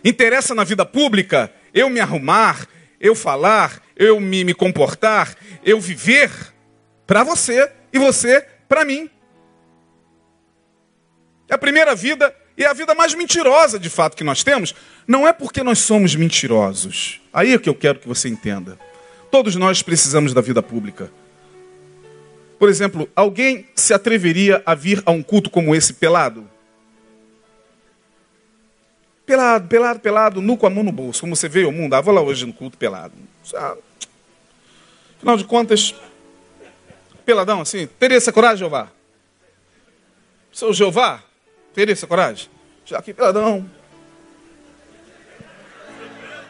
Interessa na vida pública eu me arrumar, eu falar, eu me, me comportar, eu viver para você e você para mim. A primeira vida e a vida mais mentirosa de fato que nós temos, não é porque nós somos mentirosos. Aí é que eu quero que você entenda. Todos nós precisamos da vida pública. Por exemplo, alguém se atreveria a vir a um culto como esse pelado? Pelado, pelado, pelado, nu com a mão no bolso, como você veio ao mundo. Ah, vou lá hoje no culto pelado. Ah, afinal de contas, peladão assim, teria essa coragem, Jeová? Sou Jeová? Teria essa coragem? Já aqui, peladão.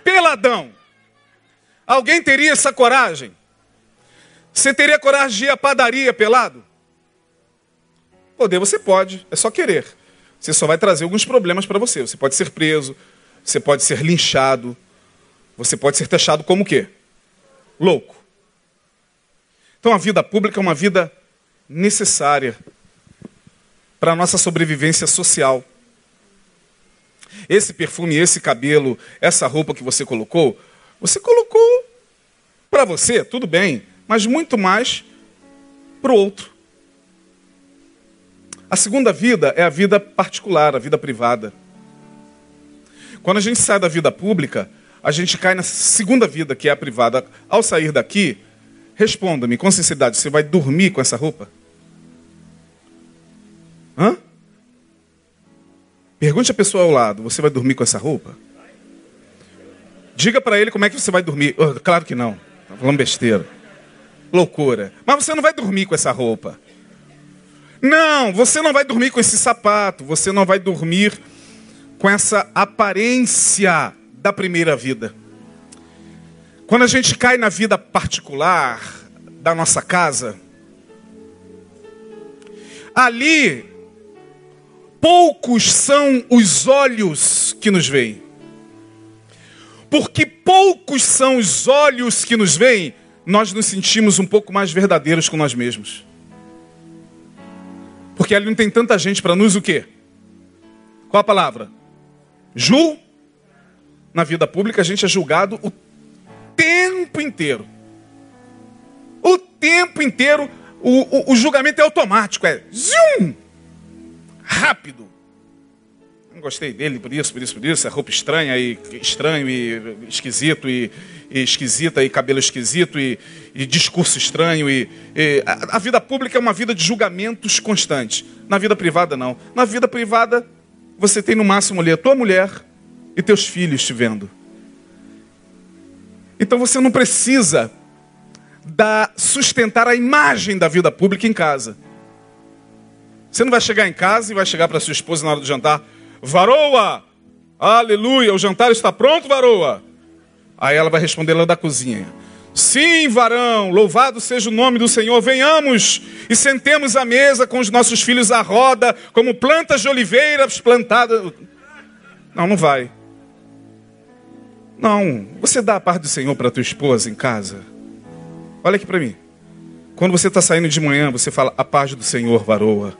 Peladão. Alguém teria essa coragem? Você teria coragem de ir à padaria pelado? Poder você pode, é só querer. Você só vai trazer alguns problemas para você. Você pode ser preso, você pode ser linchado, você pode ser taxado como o quê? Louco. Então a vida pública é uma vida necessária para a nossa sobrevivência social. Esse perfume, esse cabelo, essa roupa que você colocou, você colocou para você, tudo bem, mas muito mais para o outro. A segunda vida é a vida particular, a vida privada. Quando a gente sai da vida pública, a gente cai na segunda vida, que é a privada. Ao sair daqui, responda-me com sinceridade: você vai dormir com essa roupa? Hã? Pergunte a pessoa ao lado: você vai dormir com essa roupa? Diga para ele como é que você vai dormir. Oh, claro que não. Tá falando besteira. Loucura. Mas você não vai dormir com essa roupa. Não, você não vai dormir com esse sapato. Você não vai dormir com essa aparência da primeira vida. Quando a gente cai na vida particular da nossa casa, ali poucos são os olhos que nos veem. Porque poucos são os olhos que nos veem, nós nos sentimos um pouco mais verdadeiros com nós mesmos. Porque ali não tem tanta gente para nos o quê? Qual a palavra? Ju. Na vida pública a gente é julgado o tempo inteiro. O tempo inteiro o, o, o julgamento é automático, é zoom rápido. Não gostei dele por isso, por isso, por isso. É roupa estranha e estranho e esquisito e, e esquisita e cabelo esquisito e, e discurso estranho e, e a, a, vida pública é uma vida de julgamentos constantes. Na vida privada não. Na vida privada você tem no máximo ali a tua mulher e teus filhos te vendo. Então você não precisa da sustentar a imagem da vida pública em casa. Você não vai chegar em casa e vai chegar para sua esposa na hora do jantar, varoa, aleluia, o jantar está pronto, varoa. Aí ela vai responder lá da cozinha. Sim, varão, louvado seja o nome do Senhor. Venhamos e sentemos à mesa com os nossos filhos à roda, como plantas de oliveiras plantadas. Não, não vai. Não, você dá a paz do Senhor para tua esposa em casa. Olha aqui para mim. Quando você está saindo de manhã, você fala a paz do Senhor, varoa.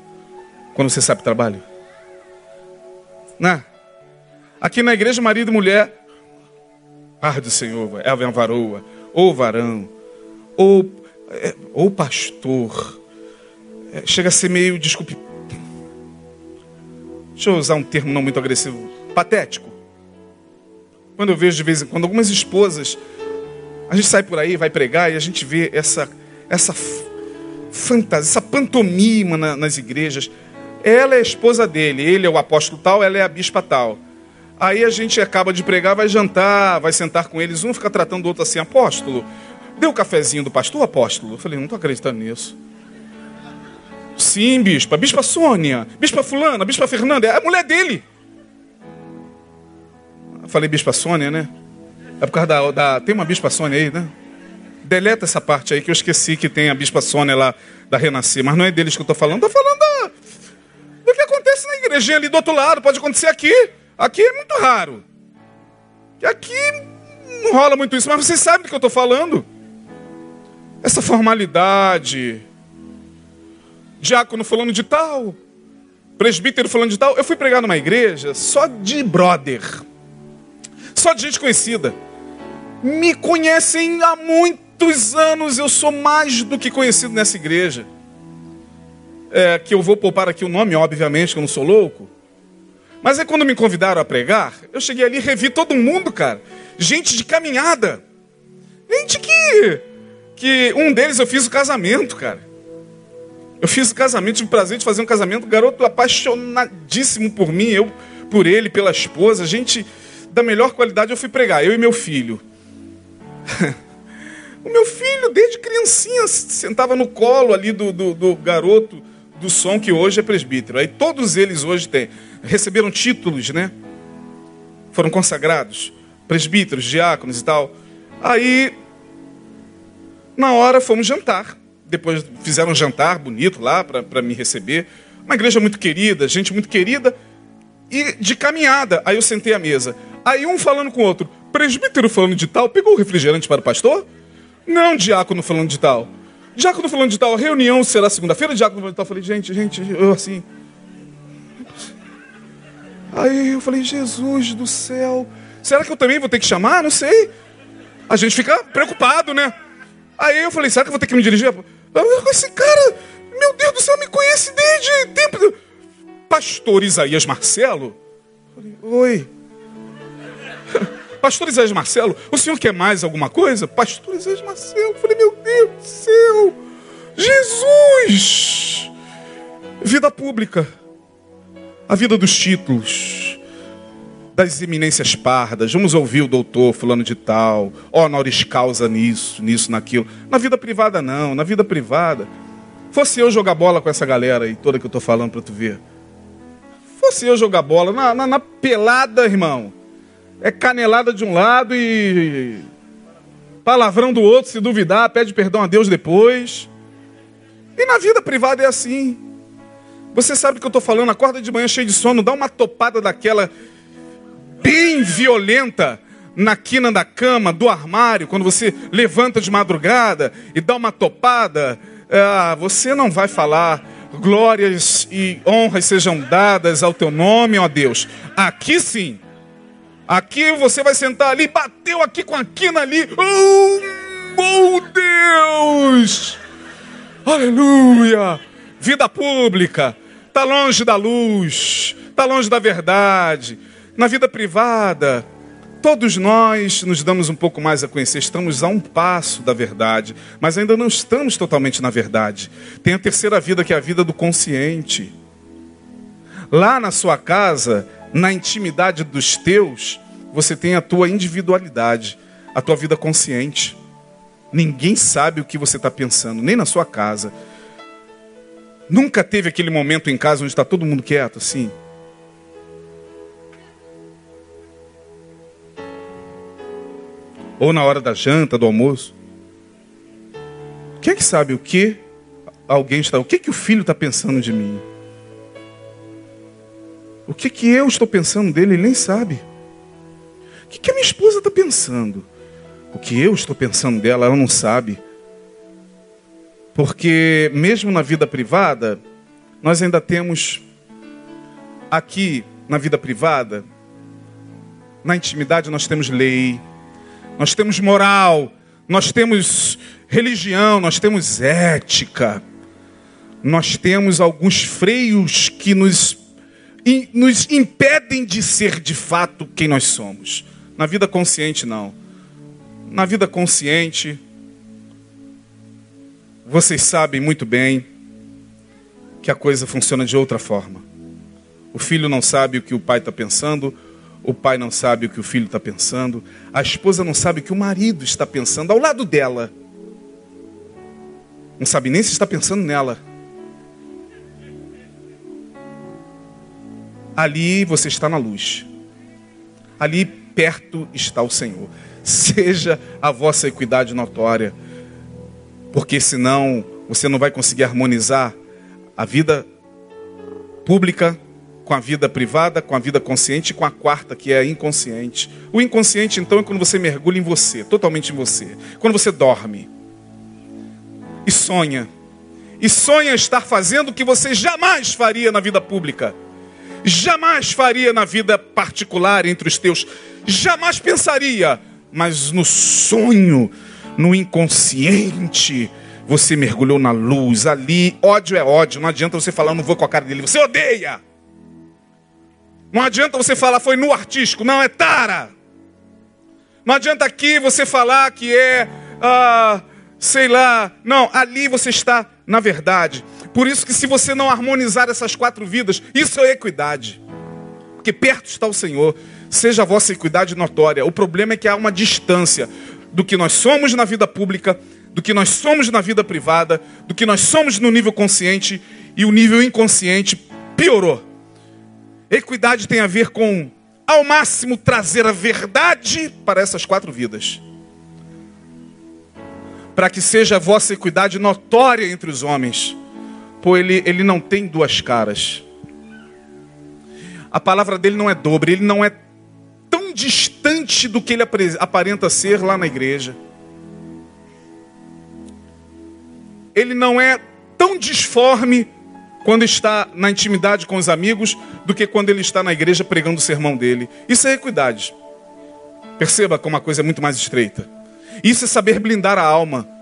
Quando você sabe trabalho? Né? Aqui na igreja, marido e mulher, ah do Senhor, é a varoa, ou varão, ou, é, ou pastor. É, chega a ser meio, desculpe, deixa eu usar um termo não muito agressivo, patético. Quando eu vejo de vez em quando algumas esposas, a gente sai por aí, vai pregar e a gente vê essa, essa fantasia, essa pantomima na, nas igrejas. Ela é a esposa dele, ele é o apóstolo tal, ela é a bispa tal. Aí a gente acaba de pregar, vai jantar, vai sentar com eles, um fica tratando o outro assim, apóstolo, deu o cafezinho do pastor, apóstolo? Eu falei, não estou acreditando nisso. Sim, bispa. Bispa Sônia. Bispa Fulana. Bispa Fernanda. É a mulher dele. Eu falei bispa Sônia, né? É por causa da, da. Tem uma bispa Sônia aí, né? Deleta essa parte aí que eu esqueci que tem a bispa Sônia lá da Renascer. Mas não é deles que eu estou falando. Estou falando da, do que acontece na igrejinha ali do outro lado. Pode acontecer aqui. Aqui é muito raro. Aqui não rola muito isso. Mas vocês sabem do que eu estou falando. Essa formalidade. Diácono falando de tal. Presbítero falando de tal. Eu fui pregar numa igreja só de brother. Só de gente conhecida. Me conhecem há muitos anos. Eu sou mais do que conhecido nessa igreja. É, que eu vou poupar aqui o nome, obviamente, que eu não sou louco. Mas é quando me convidaram a pregar, eu cheguei ali e revi todo mundo, cara. Gente de caminhada. Gente que. que um deles eu fiz o casamento, cara. Eu fiz o casamento, tive o prazer de fazer um casamento, garoto apaixonadíssimo por mim, eu por ele, pela esposa, gente da melhor qualidade eu fui pregar, eu e meu filho. o meu filho, desde criancinha, sentava no colo ali do, do, do, garoto do som que hoje é presbítero. Aí todos eles hoje têm, receberam títulos, né? Foram consagrados, presbíteros, diáconos e tal. Aí, na hora, fomos jantar. Depois fizeram um jantar bonito lá para me receber. Uma igreja muito querida, gente muito querida. E de caminhada. Aí eu sentei à mesa. Aí um falando com o outro, presbítero falando de tal, pegou o refrigerante para o pastor? Não, diácono falando de tal. Diácono falando de tal, reunião será segunda-feira, diácono falando de tal. Eu falei, gente, gente, eu assim. Aí eu falei, Jesus do céu, será que eu também vou ter que chamar? Não sei. A gente fica preocupado, né? Aí eu falei, será que eu vou ter que me dirigir? Esse cara, meu Deus do céu, me conhece desde tempo. Pastor Isaías Marcelo? Falei, Oi. Pastor Isaías Marcelo, o senhor quer mais alguma coisa? Pastor Isaías Marcelo, eu falei, meu Deus do céu, Jesus! Vida pública, a vida dos títulos, das eminências pardas. Vamos ouvir o doutor fulano de tal, honoris causa nisso, nisso, naquilo. Na vida privada, não, na vida privada. Fosse eu jogar bola com essa galera aí toda que eu estou falando para tu ver. Fosse eu jogar bola na, na, na pelada, irmão é canelada de um lado e palavrão do outro, se duvidar, pede perdão a Deus depois. E na vida privada é assim. Você sabe do que eu estou falando, acorda de manhã cheio de sono, dá uma topada daquela bem violenta na quina da cama, do armário, quando você levanta de madrugada e dá uma topada, ah, você não vai falar glórias e honras sejam dadas ao teu nome, ó Deus. Aqui sim. Aqui você vai sentar ali, bateu aqui com a quina ali. Oh, meu Deus! Aleluia! Vida pública, está longe da luz, está longe da verdade. Na vida privada, todos nós nos damos um pouco mais a conhecer, estamos a um passo da verdade, mas ainda não estamos totalmente na verdade. Tem a terceira vida, que é a vida do consciente. Lá na sua casa, na intimidade dos teus, você tem a tua individualidade, a tua vida consciente. Ninguém sabe o que você está pensando, nem na sua casa. Nunca teve aquele momento em casa onde está todo mundo quieto, assim. Ou na hora da janta, do almoço. Quem é que sabe o que alguém está, o que que o filho está pensando de mim? O que, que eu estou pensando dele, ele nem sabe. O que, que a minha esposa está pensando? O que eu estou pensando dela, ela não sabe. Porque, mesmo na vida privada, nós ainda temos aqui, na vida privada, na intimidade, nós temos lei, nós temos moral, nós temos religião, nós temos ética, nós temos alguns freios que nos nos impedem de ser de fato quem nós somos. Na vida consciente, não. Na vida consciente, vocês sabem muito bem que a coisa funciona de outra forma. O filho não sabe o que o pai está pensando, o pai não sabe o que o filho está pensando, a esposa não sabe o que o marido está pensando ao lado dela. Não sabe nem se está pensando nela. Ali você está na luz. Ali perto está o Senhor. Seja a vossa equidade notória, porque senão você não vai conseguir harmonizar a vida pública com a vida privada, com a vida consciente e com a quarta, que é a inconsciente. O inconsciente, então, é quando você mergulha em você, totalmente em você. Quando você dorme e sonha. E sonha estar fazendo o que você jamais faria na vida pública. Jamais faria na vida particular entre os teus. Jamais pensaria. Mas no sonho, no inconsciente, você mergulhou na luz. Ali, ódio é ódio. Não adianta você falar, não vou com a cara dele. Você odeia. Não adianta você falar foi no artístico, não, é tara. Não adianta aqui você falar que é, ah, sei lá, não, ali você está na verdade. Por isso que se você não harmonizar essas quatro vidas, isso é equidade. Porque perto está o Senhor, seja a vossa equidade notória. O problema é que há uma distância do que nós somos na vida pública, do que nós somos na vida privada, do que nós somos no nível consciente e o nível inconsciente piorou. Equidade tem a ver com, ao máximo, trazer a verdade para essas quatro vidas. Para que seja a vossa equidade notória entre os homens. Pois ele, ele não tem duas caras. A palavra dele não é dobre, ele não é tão distante do que ele aparenta ser lá na igreja. Ele não é tão disforme quando está na intimidade com os amigos do que quando ele está na igreja pregando o sermão dele. Isso é equidade. Perceba como a coisa é muito mais estreita. Isso é saber blindar a alma.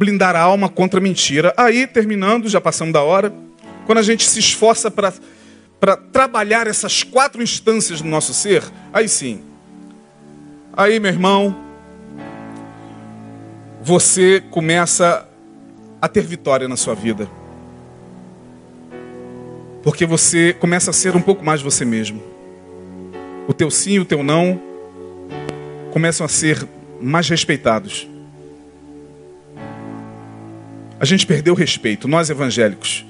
Blindar a alma contra a mentira. Aí, terminando, já passamos da hora, quando a gente se esforça para trabalhar essas quatro instâncias do nosso ser, aí sim. Aí, meu irmão, você começa a ter vitória na sua vida. Porque você começa a ser um pouco mais você mesmo. O teu sim e o teu não começam a ser mais respeitados. A gente perdeu o respeito, nós evangélicos.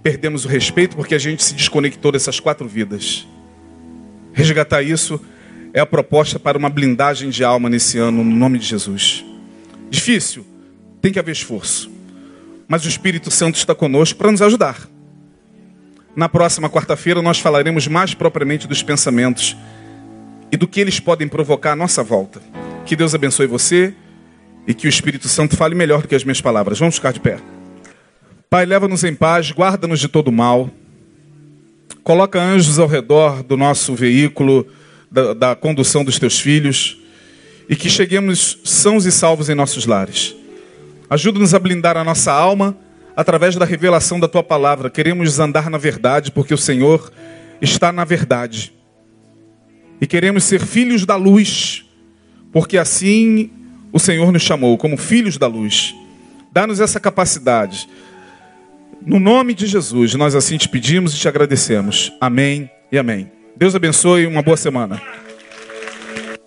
Perdemos o respeito porque a gente se desconectou dessas quatro vidas. Resgatar isso é a proposta para uma blindagem de alma nesse ano, no nome de Jesus. Difícil, tem que haver esforço. Mas o Espírito Santo está conosco para nos ajudar. Na próxima quarta-feira nós falaremos mais propriamente dos pensamentos e do que eles podem provocar à nossa volta. Que Deus abençoe você e que o Espírito Santo fale melhor do que as minhas palavras. Vamos ficar de pé. Pai, leva-nos em paz, guarda-nos de todo mal. Coloca anjos ao redor do nosso veículo, da, da condução dos teus filhos, e que cheguemos sãos e salvos em nossos lares. Ajuda-nos a blindar a nossa alma através da revelação da tua palavra. Queremos andar na verdade, porque o Senhor está na verdade. E queremos ser filhos da luz, porque assim o Senhor nos chamou, como filhos da luz. Dá-nos essa capacidade. No nome de Jesus, nós assim te pedimos e te agradecemos. Amém e amém. Deus abençoe, uma boa semana.